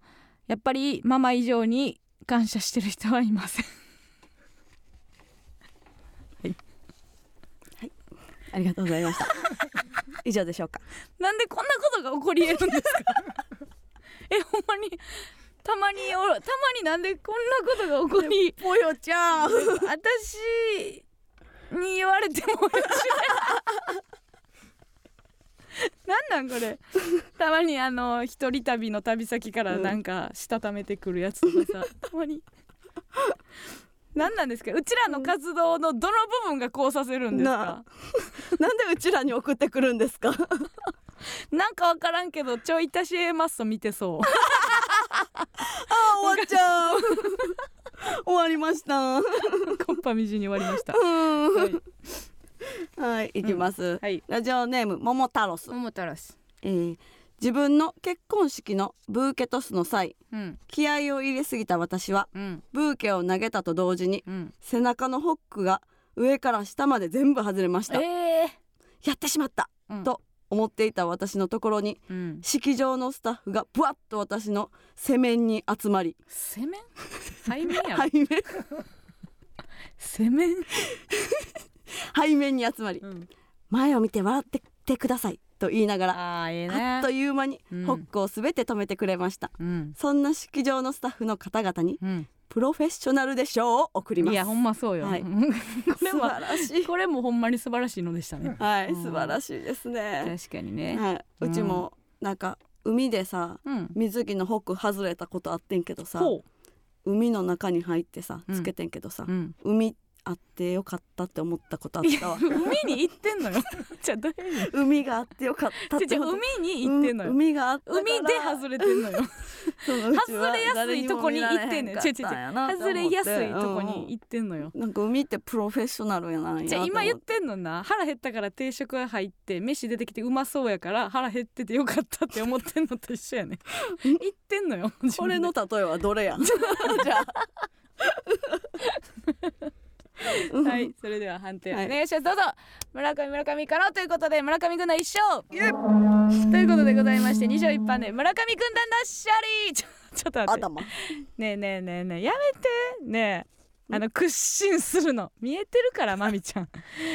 Speaker 2: やっぱりママ以上に感謝してる人はいません
Speaker 1: ありがとうございました。以上でしょうか。
Speaker 2: なんでこんなことが起こり得るんですか？えほんまにたまにおたまになんでこんなことが起こり？
Speaker 1: ぽよちゃん。
Speaker 2: 私に言われても なんなんこれ？たまにあの一人旅の旅先からなんかしたためてくるやつとかさ、たまに何なんですか？うちらの活動のどの部分がこうさせるんです
Speaker 1: な
Speaker 2: か？
Speaker 1: なんでうちらに送ってくるんですか？
Speaker 2: なんかわからんけどちょい足し A マッソ見てそう。
Speaker 1: あ終わっちゃう。終わりました。
Speaker 2: コンパみじんに終わりました。
Speaker 1: うん。
Speaker 2: はい。
Speaker 1: はい行きます、
Speaker 2: はい。
Speaker 1: ラジオネーム桃太郎ス、
Speaker 2: 桃太郎氏
Speaker 1: えー自分の結婚式のブーケトスの際
Speaker 2: うん。
Speaker 1: 気合を入れすぎた私は
Speaker 2: うん。
Speaker 1: ブーケを投げたと同時に
Speaker 2: うん。
Speaker 1: 背中のホックが上から下まで全部外れました。
Speaker 2: え
Speaker 1: やってしまった、
Speaker 2: ー、
Speaker 1: と思っていた私のところに
Speaker 2: うん。
Speaker 1: 式場のスタッフがブワッと私の背面に集まり
Speaker 2: 背面？背面やろ、
Speaker 1: 背面。
Speaker 2: 背面、
Speaker 1: 背面に集まり
Speaker 2: うん、
Speaker 1: 前を見て笑っててくださいと言いながら
Speaker 2: あね。
Speaker 1: っという間に
Speaker 2: うん。
Speaker 1: ホックをすべて止めてくれました、
Speaker 2: うん。
Speaker 1: そんな式場のスタッフの方々に
Speaker 2: うん。
Speaker 1: プロフェッショナルで賞を送ります。
Speaker 2: いやほんまそうよ、
Speaker 1: はい。
Speaker 2: これ
Speaker 1: 素
Speaker 2: は
Speaker 1: 晴らしい。
Speaker 2: これもほんまに素晴らしいのでしたね。
Speaker 1: はい
Speaker 2: うん
Speaker 1: 素晴らしいですね、
Speaker 2: 確かにね、
Speaker 1: はい、うちもなんか海でさ
Speaker 2: うん。
Speaker 1: 水着のホック外れたことあってんけどさ
Speaker 2: ほ
Speaker 1: 海の中に入ってさ
Speaker 2: うん。
Speaker 1: つけてんけどさ、海あってよかったって思ったことあったわ。
Speaker 2: 海に行ってんのよ。じゃあどういう
Speaker 1: 海があってよかったっ
Speaker 2: じゃあ
Speaker 1: て思っ
Speaker 2: 海に行ってんのよ、
Speaker 1: うん海があった
Speaker 2: 海で外れてんのよ。外
Speaker 1: 外
Speaker 2: れやすいとこに行ってんのよ。外れやすいとこに行ってんのよ。
Speaker 1: なんか海ってプロフェッショナルやな
Speaker 2: じゃあ今言っ
Speaker 1: と
Speaker 2: てんのな。腹減ったから定食が入って飯出てきてうまそうやから腹減っててよかったって思ってんのと一緒やね。言ってんのよ
Speaker 1: 思ってこれの例えはどれやじゃあ
Speaker 2: はいそれでは判定お
Speaker 1: はい。
Speaker 2: 願いします。どうぞ。村上村上からということで村上軍団一勝。ということでございまして2勝1敗で村上軍団の勝利ちょちょっと待って。
Speaker 1: 頭。
Speaker 2: ねえねえねえねえやめて。ねえあの屈伸するの。見えてるから まみちゃん。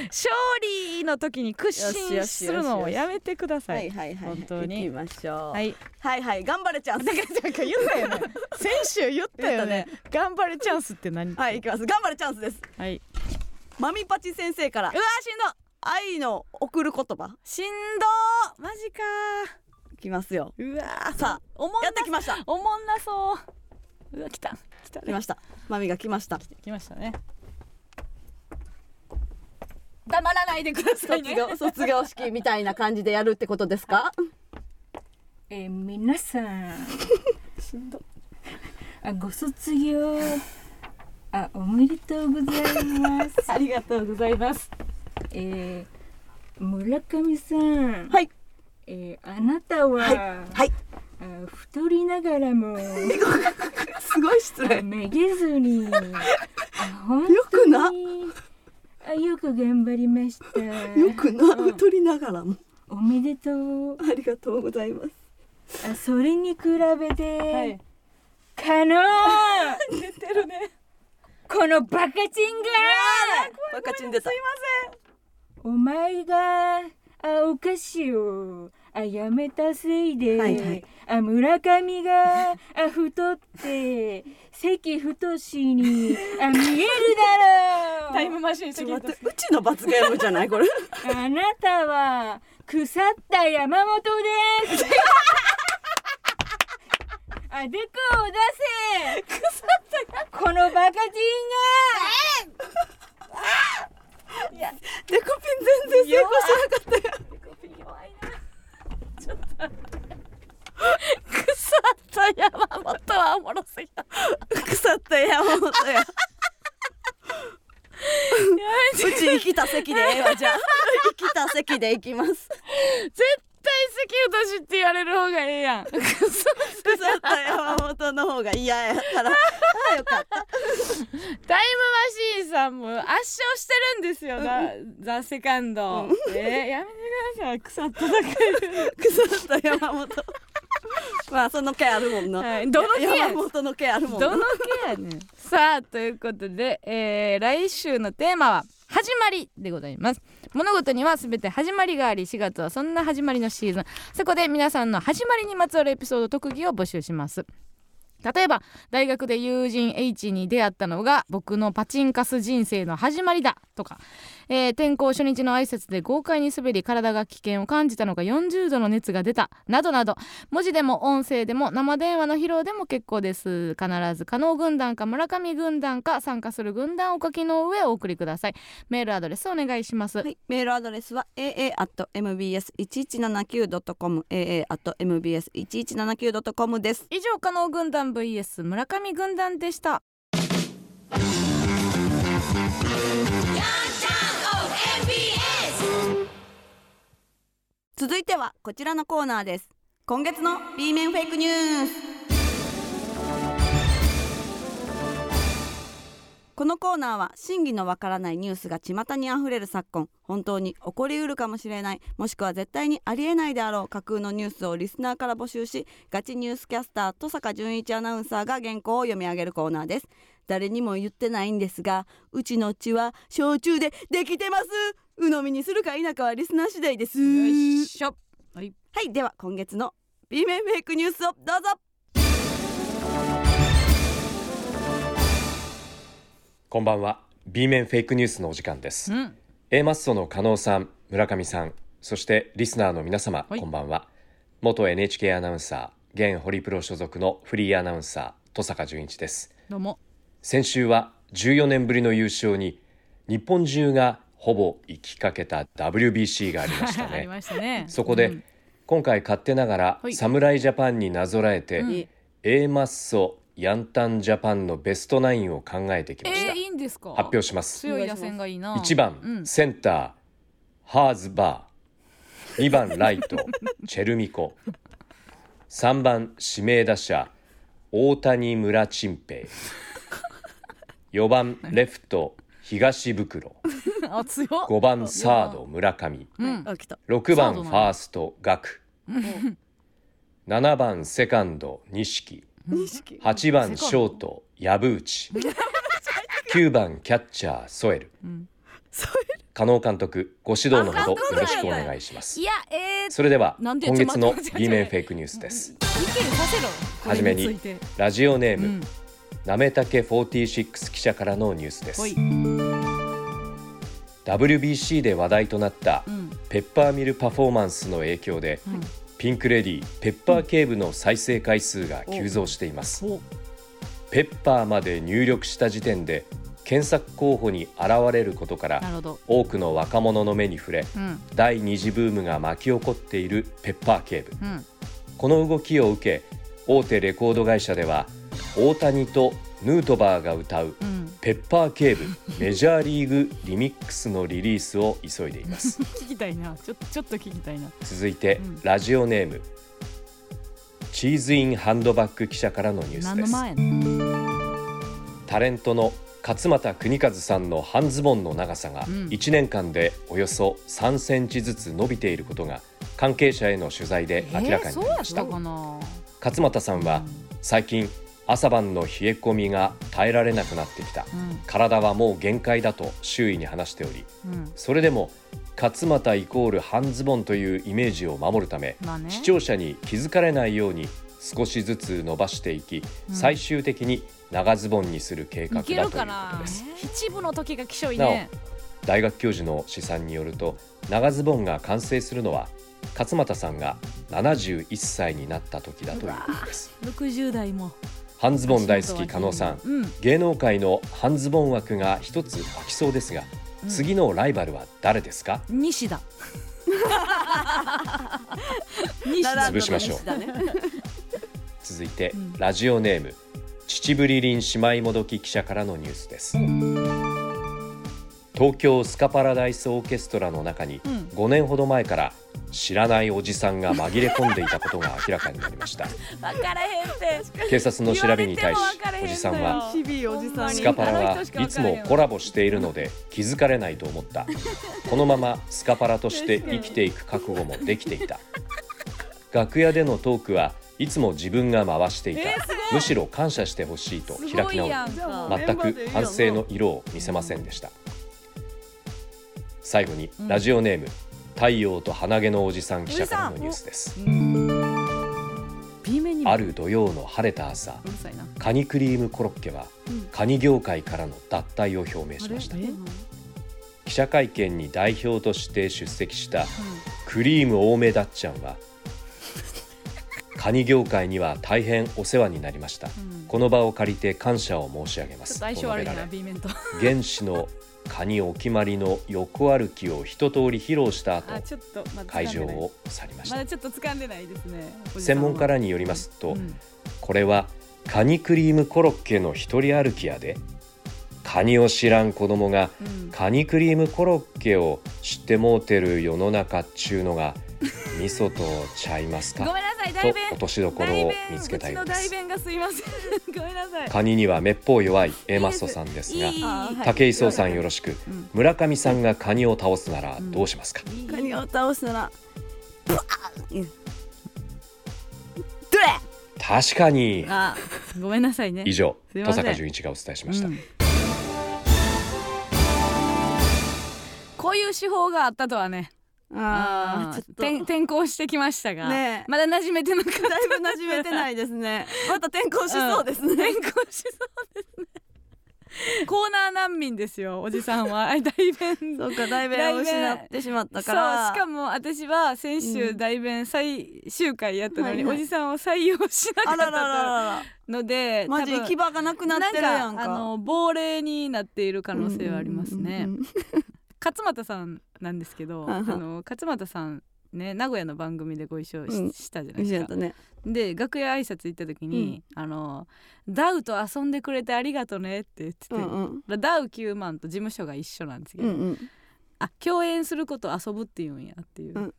Speaker 2: 勝利の時に屈伸するのをやめてくださ
Speaker 1: はいいはいはい。
Speaker 2: 本当に。
Speaker 1: 行きましょう。
Speaker 2: はい。
Speaker 1: はいはい頑張れちゃん
Speaker 2: だからなんか言ったよね。先週言ったよね。頑張れチャンスって何？
Speaker 1: はい行きます。頑張れチャンスです。
Speaker 2: はい、
Speaker 1: マミパチ先生から
Speaker 2: うわしんど。
Speaker 1: 愛の送る言葉。
Speaker 2: しんどー。マジか
Speaker 1: いきますよ。
Speaker 2: うわー。
Speaker 1: さ
Speaker 2: おもん
Speaker 1: やってきました。
Speaker 2: おもんなそう。うわ来た来た
Speaker 1: 来ました。マミが来ました。
Speaker 2: 来ましたね。黙らないでください
Speaker 1: 卒
Speaker 2: ね
Speaker 1: 業卒業式みたいな感じでやるってことですか？
Speaker 4: えー、皆さん。あご卒業。あおめでとうございます。
Speaker 2: ありがとうございます。
Speaker 4: えー、村上さん。
Speaker 1: はい。
Speaker 4: えー、あなたは、
Speaker 1: はい。はい
Speaker 4: あ太りながらも。
Speaker 1: すごい失
Speaker 4: あ
Speaker 1: 礼
Speaker 4: めげずに。あ 本
Speaker 1: よくな
Speaker 4: よく頑張りました。
Speaker 1: よくな。
Speaker 4: うん。
Speaker 1: 太りながらも。
Speaker 4: おめでとう。
Speaker 1: ありがとうございます。
Speaker 4: あそれに比べて、
Speaker 2: はい。
Speaker 4: カノン
Speaker 2: 出てるね。
Speaker 4: このバカチンが。
Speaker 1: バカチン出た。
Speaker 4: お前があお菓子をあやめたせいで、
Speaker 1: はいはい。
Speaker 4: あ村上があ太って関太しにあ見えるだろう。
Speaker 2: タイムマシン
Speaker 1: ちょっとうちの罰ゲームじゃないこれ。
Speaker 4: あなたは腐った山本です。あでこを出せ。腐った。このバカチン
Speaker 1: デコピン全然成功してなかったよ
Speaker 2: 腐った山本はおもろすぎた。
Speaker 1: 腐った山本や。うち生きた席でええわじゃあ。生きた席で行きます。
Speaker 2: 絶 対関太って言われる方がええやん。
Speaker 1: 腐った山本の方が嫌やからあよかった
Speaker 2: タイムマシーンさんも圧勝してるんですよな・ザ・セカンド、えー、やめてください腐っただけ
Speaker 1: 腐った山本 まあその毛あるもんな、
Speaker 2: はい。どの毛や
Speaker 1: 山本の毛あるもんな。
Speaker 2: どの毛やね？ん さあということで、えー来週のテーマは始まりでございます。物事には全て始まりがあり4月はそんな始まりのシーズン。そこで皆さんの始まりにまつわるエピソード特技を募集します。例えば大学で友人 H に出会ったのが僕のパチンカス人生の始まりだとか、えー転校初日の挨拶で豪快に滑り体が危険を感じたのが40度の熱が出た。などなど。文字でも音声でも生電話の披露でも結構です。必ず加納軍団か村上軍団か参加する軍団をお書きの上お送りください。メールアドレスお願いします、
Speaker 1: はい、メールアドレスは aa.mbs1179.com aa.mbs1179.com です。
Speaker 2: 以上加納軍団 vs 村上軍団でした
Speaker 1: 続いてはこちらのコーナーです。今月の B 面フェイクニュース。このコーナーは真偽のわからないニュースが巷にあふれる昨今。本当に起こりうるかもしれない。もしくは絶対にありえないであろう。架空のニュースをリスナーから募集しガチニュースキャスター登坂淳一アナウンサーが原稿を読み上げるコーナーです。誰にも言ってないんですがうちの血は焼酎でできてます。鵜呑みにするか否かはリスナー次第です。
Speaker 2: よいしょ。はい。
Speaker 1: はい。では今月の B 面フェイクニュースをどうぞ。
Speaker 5: こんばんは。B 面フェイクニュースのお時間です。
Speaker 2: うん。
Speaker 5: A マッソの加納さん村上さんそしてリスナーの皆様、
Speaker 2: はい。
Speaker 5: こんばんは。元 NHK アナウンサー現ホリプロ所属のフリーアナウンサー登坂淳一です。
Speaker 2: どうも。
Speaker 5: 先週は14年ぶりの優勝に日本中がほぼ行きかけた WBC がありました
Speaker 2: あり
Speaker 5: ね
Speaker 2: ましたね。
Speaker 5: そこで、
Speaker 2: うん。
Speaker 5: 今回勝手ながら
Speaker 2: はい。
Speaker 5: 侍ジャパンになぞらえて、
Speaker 2: うん
Speaker 5: A マッソヤンタンジャパンのベストナインを考えてきました、
Speaker 2: えー、いいんですか？
Speaker 5: 発表します。
Speaker 2: 強い打線がいいな。
Speaker 5: 1番、
Speaker 2: うん。
Speaker 5: センターハーズバー。2番ライト チェルミコ。3番指名打者大谷村珍平4番レフト東袋
Speaker 2: あ強っ。
Speaker 5: 5番サード村上。
Speaker 2: うん。
Speaker 1: あ来た。
Speaker 5: 6番ファースト岳7番セカンド錦
Speaker 1: 錦
Speaker 5: 8番ショート藪内9番キャッチャーソエル。加納監督ご指導のほどよろしくお願いします。
Speaker 2: いやえー、
Speaker 5: それでは
Speaker 2: なんで
Speaker 5: 今月の
Speaker 2: ちょっと待って
Speaker 5: B 面フェイクニュースです。
Speaker 2: 意見させろ
Speaker 5: はじめに
Speaker 2: これついて。
Speaker 5: ラジオネーム
Speaker 2: うん。
Speaker 5: なめたけ46記者からのニュースです。
Speaker 2: ほい
Speaker 5: WBC で話題となった
Speaker 2: うん。
Speaker 5: ペッパーミルパフォーマンスの影響で、
Speaker 2: うん
Speaker 5: ピンク・レディペッパー警部の再生回数が急増しています。
Speaker 2: お。
Speaker 5: ペッパーまで入力した時点で検索候補に現れることから多くの若者の目に触れ
Speaker 2: うん。
Speaker 5: 第二次ブームが巻き起こっているペッパー警部
Speaker 2: うん。
Speaker 5: この動きを受け大手レコード会社では大谷とヌートバーが歌う
Speaker 2: うん。
Speaker 5: ペッパー警部メジャーリーグリミックスのリリースを急いでいます。
Speaker 2: 聞きたいな。ちょちょっと聞きたいな。
Speaker 5: 続いて、
Speaker 2: うん。
Speaker 5: ラジオネームチーズインハンドバッグ記者からのニュースです。
Speaker 2: 何の前の？
Speaker 5: タレントの勝俣邦和さんの半ズボンの長さが
Speaker 2: うん。
Speaker 5: 1年間でおよそ3センチずつ伸びていることが関係者への取材で明らかになりました、
Speaker 2: えー
Speaker 5: 勝俣さんは最近朝晩の冷え込みが耐えられなくなってきた。
Speaker 2: うん。
Speaker 5: 体はもう限界だと周囲に話しており
Speaker 2: うん。
Speaker 5: それでも勝俣イコール半ズボンというイメージを守るため
Speaker 2: まあね。
Speaker 5: 視聴者に気づかれないように少しずつ伸ばしていき、
Speaker 2: うん。
Speaker 5: 最終的に長ズボンにする計画だということです。
Speaker 2: 七分の時がいね。
Speaker 5: 大学教授の試算によると長ズボンが完成するのは勝俣さんが71歳になった時だということです。
Speaker 2: 60代も
Speaker 5: 半ズボン大好き加納さん。
Speaker 2: うん
Speaker 5: 芸能界の半ズボン枠が一つ空きそうですが、
Speaker 2: うん
Speaker 5: 次のライバルは誰ですか？
Speaker 2: 西田。
Speaker 5: 潰しましょう。続いて、
Speaker 2: うん
Speaker 5: ラジオネーム秩父リリン姉妹もどき記者からのニュースです東京スカパラダイスオーケストラの中に
Speaker 2: うん。
Speaker 5: 5年ほど前から知らないおじさんが紛れ込んでいたことが明らかになりました。
Speaker 2: 分からへんって。
Speaker 5: 警察の調べに対しおじさんはスカパラはいつもコラボしているので気づかれないと思った。このままスカパラとして生きていく覚悟もできていた。楽屋でのトークはいつも自分が回していた、むしろ感謝してほしいと
Speaker 2: す
Speaker 5: 開き直り全く反省の色を見せませんでした最後に
Speaker 2: うん。
Speaker 5: ラジオネーム、太陽と鼻毛のおじさん記者からのニュースです。ある土曜の晴れた朝カニクリームコロッケは
Speaker 1: うん。
Speaker 5: カニ業界からの脱退を表明しました。記者会見に代表として出席したクリーム多めだっちゃんはカニ業界には大変お世話になりました。
Speaker 2: うん。
Speaker 5: この場を借りて感謝を申し上げます。
Speaker 2: ちょっと相性悪いな
Speaker 5: と述べられ。
Speaker 2: B 面と。
Speaker 5: 原始のカニお決まりの横歩きを一通り披露した後会場を去りました。
Speaker 2: まだちょっと掴んでないですね
Speaker 5: 専門家らによりますと、
Speaker 2: うん。
Speaker 5: これはカニクリームコロッケの一人歩きやでカニを知らん子供が
Speaker 2: うん。
Speaker 5: カニクリームコロッケを知ってもうてる世の中っちゅうのが味噌とちゃいますか？
Speaker 2: ごめんなさい
Speaker 5: と
Speaker 2: 大弁
Speaker 5: 落としどころを見つけたよう
Speaker 2: うちの大
Speaker 5: です
Speaker 2: 弁がすいません。ごめんなさい。
Speaker 5: カニにはめっぽう弱い A マストさんですが武井壮さんよろしく。
Speaker 2: うん。
Speaker 5: 村上さんがカニを倒すならどうしますか、
Speaker 1: カニを倒すなら
Speaker 5: 確かに。
Speaker 2: あごめんなさいね。
Speaker 5: 以上登坂淳一がお伝えしました、
Speaker 2: うん。こういう手法があったとはね
Speaker 1: あーちょっと。
Speaker 2: 転転校してきましたが、
Speaker 1: ねえ。
Speaker 2: まだ馴染めてなかった。
Speaker 1: だいぶ馴染めてないですね。また転校しそうですね、
Speaker 2: 転校しそうですね。コーナー難民ですよおじさんは。大弁
Speaker 1: そうか大弁を失ってしまった
Speaker 2: そう
Speaker 1: から
Speaker 2: しかも私は先
Speaker 1: うん。
Speaker 2: 週大弁最終回やったのに、
Speaker 1: はいはい。
Speaker 2: おじさんを採用しなかった
Speaker 1: あららららら。
Speaker 2: ので
Speaker 1: マジ行き場がなくなってるやんか。
Speaker 2: あの亡霊になっている可能性はありますね、
Speaker 1: うんうんうん
Speaker 2: 勝俣さんなんですけどあの勝俣さんね名古屋の番組でご一緒し,、
Speaker 1: うん。
Speaker 2: したじゃないですか。
Speaker 1: ね。
Speaker 2: で楽屋挨拶行った時に、あのダウと遊んでくれてありがとねって言ってて、
Speaker 1: うんうん。
Speaker 2: ダウ9万と事務所が一緒なんですけど、
Speaker 1: うんうん。
Speaker 2: あ共演することを遊ぶって言うんやっていう、
Speaker 1: うん。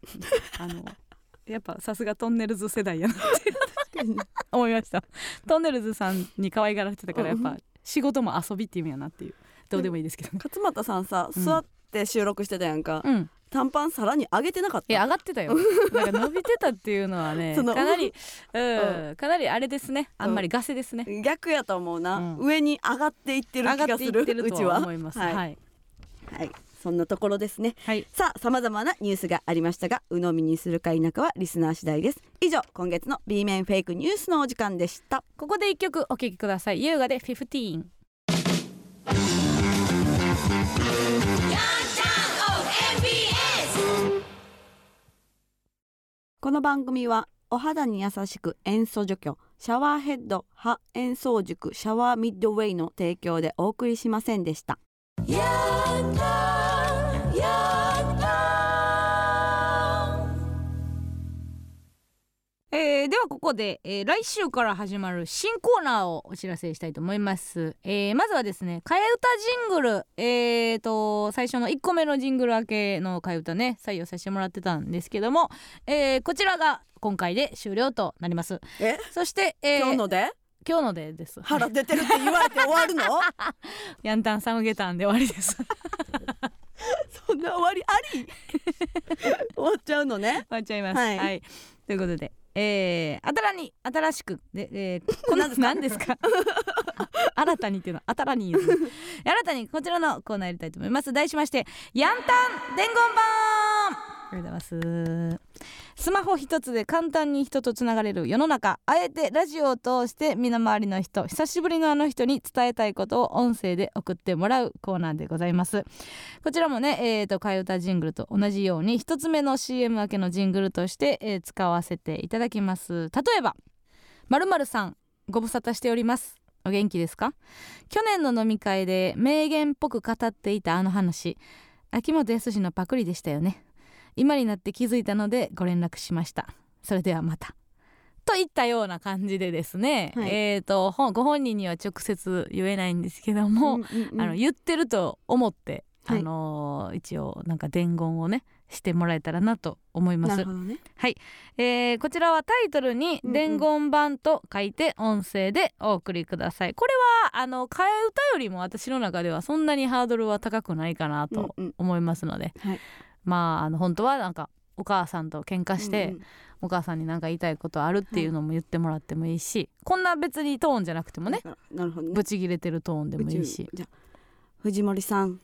Speaker 2: あのやっぱさすがトンネルズ世代やなって 思いました。トンネルズさんに可愛がられてたからやっぱ仕事も遊びって意味やなっていう。どうでもいいですけど
Speaker 1: 勝俣さんさ
Speaker 2: うん。
Speaker 1: 座って収録してたやんか、
Speaker 2: うん。
Speaker 1: 短パンさらに上げてなかった。
Speaker 2: いや上がってたよ。なんか伸びてたっていうのはね かなり、うん
Speaker 1: う
Speaker 2: かなりあれですね。あんまりガセですね、
Speaker 1: 逆やと思うな、
Speaker 2: うん。
Speaker 1: 上に上がっていってる
Speaker 2: 上がってい
Speaker 1: 気がするうちは。
Speaker 2: 思います。
Speaker 1: はい、
Speaker 2: はい、
Speaker 1: はい。そんなところですね。
Speaker 2: はい、
Speaker 1: さあ様々なニュースがありましたが鵜呑みにするか否かはリスナー次第です。以上今月の B 面フェイクニュースのお時間でした。
Speaker 2: ここで一曲お聴きください。優雅で15
Speaker 1: この番組はお肌に優しく塩素除去シャワーヘッド歯塩素塾シャワーミッドウェイの提供でお送りしませんでした。
Speaker 2: えーではここで、えー来週から始まる新コーナーをお知らせしたいと思います、えーまずはですね替え歌ジングル。えーと最初の1個目のジングル明けの替え歌ね採用させてもらってたんですけども、えーこちらが今回で終了となります。
Speaker 1: え？
Speaker 2: そして、えー
Speaker 1: 今日ので？
Speaker 2: 今日のでです。
Speaker 1: 腹出てるって言われて終わるの？
Speaker 2: ヤンタンサムゲタンで終わりです。
Speaker 1: そんな終わりあり？終わっちゃうのね。
Speaker 2: 終わっちゃいます。
Speaker 1: はい。
Speaker 2: ということで、えー、新たに新しくで、えー、この何ですか？新たにっていうのは新たに新たにこちらのコーナーやりたいと思います。題しましてヤンタン伝言版。ありがとうございます。スマホ一つで簡単に人とつながれる世の中。あえてラジオを通して身の回りの人久しぶりのあの人に伝えたいことを音声で送ってもらうコーナーでございます。こちらもね、えー、と替え歌ジングルと同じように一つ目の CM 明けのジングルとして、えー使わせていただきます。例えばまるまるさんご無沙汰しております。お元気ですか？去年の飲み会で名言っぽく語っていたあの話。秋元康のパクリでしたよね。今になって気づいたのでご連絡しました。それではまた。といったような感じでですね、
Speaker 1: はい。
Speaker 2: えー、とご本人には直接言えないんですけども、
Speaker 1: うんうんうん。
Speaker 2: あの言ってると思って、
Speaker 1: はい。
Speaker 2: あのー一応なんか伝言をねしてもらえたらなと思います。
Speaker 1: なるほ。どね。
Speaker 2: えーこちらはタイトルに
Speaker 1: うんうん。
Speaker 2: 伝言版と書いて音声でお送りください。これはあの替え歌よりも私の中ではそんなにハードルは高くないかなと
Speaker 1: うんうん。
Speaker 2: 思いますので、
Speaker 1: はい
Speaker 2: まああの本当はなんかお母さんと喧嘩して、
Speaker 1: うんうん。
Speaker 2: お母さんに何か言いたいことあるっていうのも言ってもらってもいいし、こんな別にトーンじゃなくてもね
Speaker 1: なるほどね。
Speaker 2: ブチギレてるトーンでもいいし。
Speaker 1: じゃあ藤森さん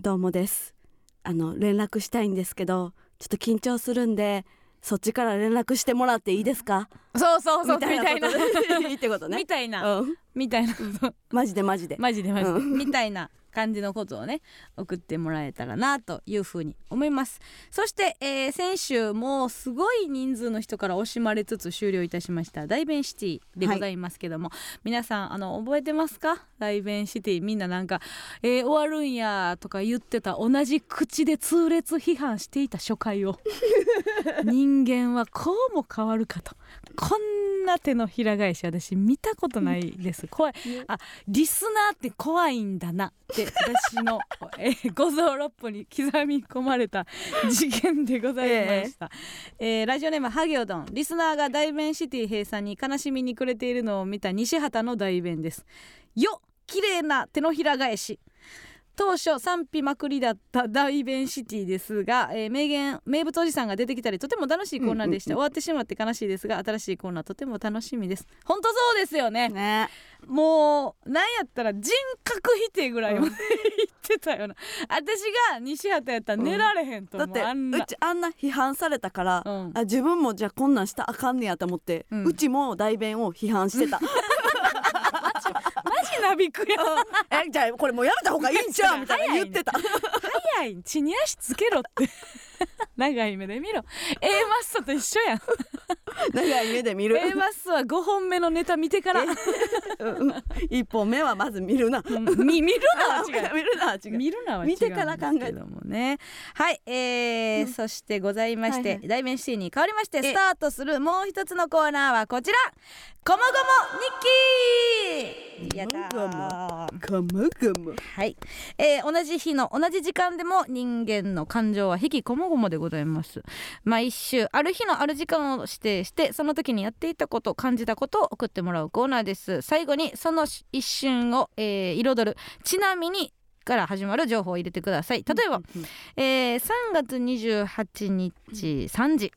Speaker 1: どうもです。あの連絡したいんですけどちょっと緊張するんでそっちから連絡してもらっていいですか？
Speaker 2: そうそうそうみたいなみたいな、
Speaker 1: うん。
Speaker 2: みたいな
Speaker 1: マジでマジで。
Speaker 2: マジでマジで、
Speaker 1: うん。
Speaker 2: みたいな感じのことをね送ってもらえたらなというふうに思います。そして、えー先週もうすごい人数の人から惜しまれつつ終了いたしました大弁シティでございますけども、皆さんあの覚えてますか？大弁シティみんななんか、えー終わるんやとか言ってた同じ口で痛烈批判していた初回を。人間はこうも変わるかと。こんな手のひら返し私見たことないです。怖い。あリスナーって怖いんだなって私の、えー五臓六腑に刻み込まれた事件でございました、えーラジオネームハギョドン。リスナーが大弁シティ閉鎖に悲しみに暮れているのを見た西畑の大弁です。よ綺麗な手のひら返し当初賛否まくりだった大弁シティですが、えー名言名物おじさんが出てきたりとても楽しいコーナーでした、終わってしまって悲しいですが新しいコーナーとても楽しみです。本当そうですよね。
Speaker 1: ね。
Speaker 2: もうなんやったら人格否定ぐらいまで言ってたよな。私が西畑やったら寝られへんと思う、
Speaker 1: だって
Speaker 2: あんな。
Speaker 1: うちあんな批判されたから、
Speaker 2: うん。
Speaker 1: あ自分もじゃあこんなんしたらあかんねやと思って、
Speaker 2: う
Speaker 1: うんちも代弁を批判してた
Speaker 2: なびくや。
Speaker 1: えじゃあこれもうやめた方がいいんちゃう？みたいな言ってた。
Speaker 2: 早い。血に足つけろって 長い目で見ろ。A マッソと一緒やん。
Speaker 1: 長い目で見る。
Speaker 2: A マッソは5本目のネタ見てから。
Speaker 1: うん一本目はまず見るな。
Speaker 2: うん見見るな は違う。
Speaker 1: 見るなは違う。
Speaker 2: 見るなは違うん
Speaker 1: 見て
Speaker 2: で
Speaker 1: から考え
Speaker 2: すけどもねはい、えーそしてございまして、
Speaker 1: はいはい。
Speaker 2: 大弁シティに変わりまして
Speaker 1: え。
Speaker 2: スタートするもう一つのコーナーはこちら「ごもごも日記」やったー。
Speaker 1: ごもごも
Speaker 2: はい、えー同じ日の同じ時間でも人間の感情は引きこもごもでございます。毎週ある日のある時間を指定してその時にやっていたこと感じたことを送ってもらうコーナーです。最後にその一瞬を、えー彩る。ちなみにから始まる情報を入れてください。例えば、えー3月28日3時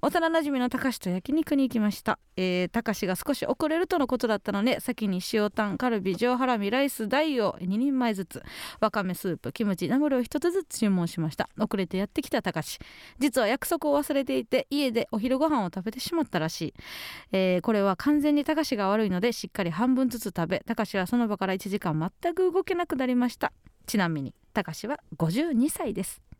Speaker 2: 幼なじみのたかしと焼肉に行きました、えー、たかしが少し遅れるとのことだったので先に塩タンカルビ上ハラミライス大を2人前ずつわかめスープキムチナムルを1つずつ注文しました。遅れてやってきたたかし。実は約束を忘れていて家でお昼ご飯を食べてしまったらしい、えーこれは完全にたかしが悪いのでしっかり半分ずつ食べたかしはその場から1時間全く動けなくなりました。ちなみにたかしは52歳です。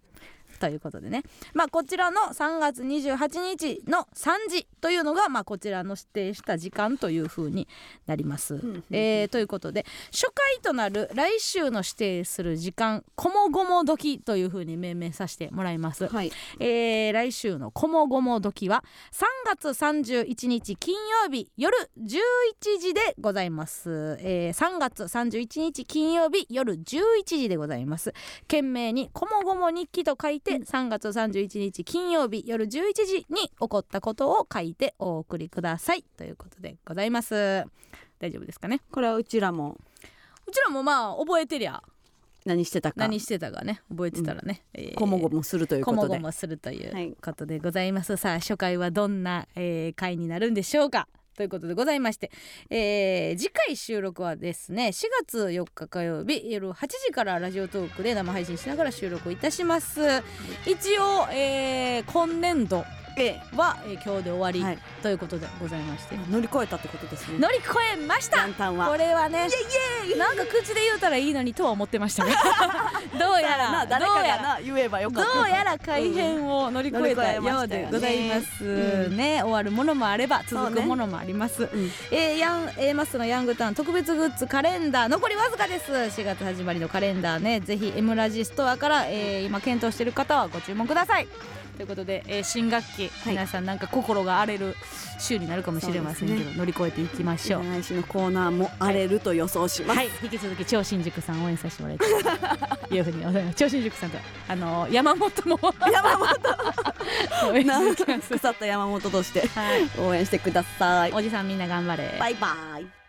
Speaker 2: ということでね。まあこちらの3月28日の3時というのがまあこちらの指定した時間というふうになります。えーということで初回となる来週の指定する時間「こもごも時」というふうに命名させてもらいます。
Speaker 1: はい。
Speaker 2: えー来週の「こもごも時」は3月31日金曜日夜11時でございます、えー3月31日金曜日夜11時でございます。懸命に「こもごも日記」と書いて3月31日金曜日夜11時に起こったことを書いてお送りください。ということでございます。大丈夫ですかね？
Speaker 1: これはうちらも。
Speaker 2: うちらもまあ覚えてりゃ。
Speaker 1: 何してたか。
Speaker 2: 何してたかね。覚えてたらね、えー
Speaker 1: こもごもするという
Speaker 2: こ
Speaker 1: ことで。
Speaker 2: もごもするとい
Speaker 1: はい。う
Speaker 2: ことでございます、さあ初回はどんな、えー回になるんでしょうか？ということでございまして、えー次回収録はですね4月4日火曜日夜8時からラジオトークで生配信しながら収録いたします。一応、えー今年度は、えー今日で終わり、
Speaker 1: はい。
Speaker 2: ということでございまして。
Speaker 1: 乗り越えたってことですね。
Speaker 2: 乗り越えました。これはねなんか口で言うたらいいのにとは思ってましたね。どうやら
Speaker 1: な誰かが
Speaker 2: どうやら。
Speaker 1: な言えばよかった
Speaker 2: どうやら改変を乗り越えたようでございます。ね,、終わるものもあれば続くものもあります、
Speaker 1: ん。
Speaker 2: えーヤン A マスのヤングタウン特別グッズカレンダー残りわずかです。4月始まりのカレンダーね。ぜひ M ラジストアから、えー今検討している方はご注文ください。ということで、えー新学期、皆さんなんか心が荒れる週になるかもしれませんけど、乗り越えていきましょう。
Speaker 1: 来週のコーナーも荒れると予想します、
Speaker 2: はい、引き続き超新宿さん応援させてもらいたいというふうに思います。超新宿さんとあの山本も。
Speaker 1: 山本。
Speaker 2: 応援
Speaker 1: な
Speaker 2: してきます。
Speaker 1: 腐った山本として
Speaker 2: はい、
Speaker 1: 応援してください。
Speaker 2: おじさんみんな頑張れ。
Speaker 1: バイバイ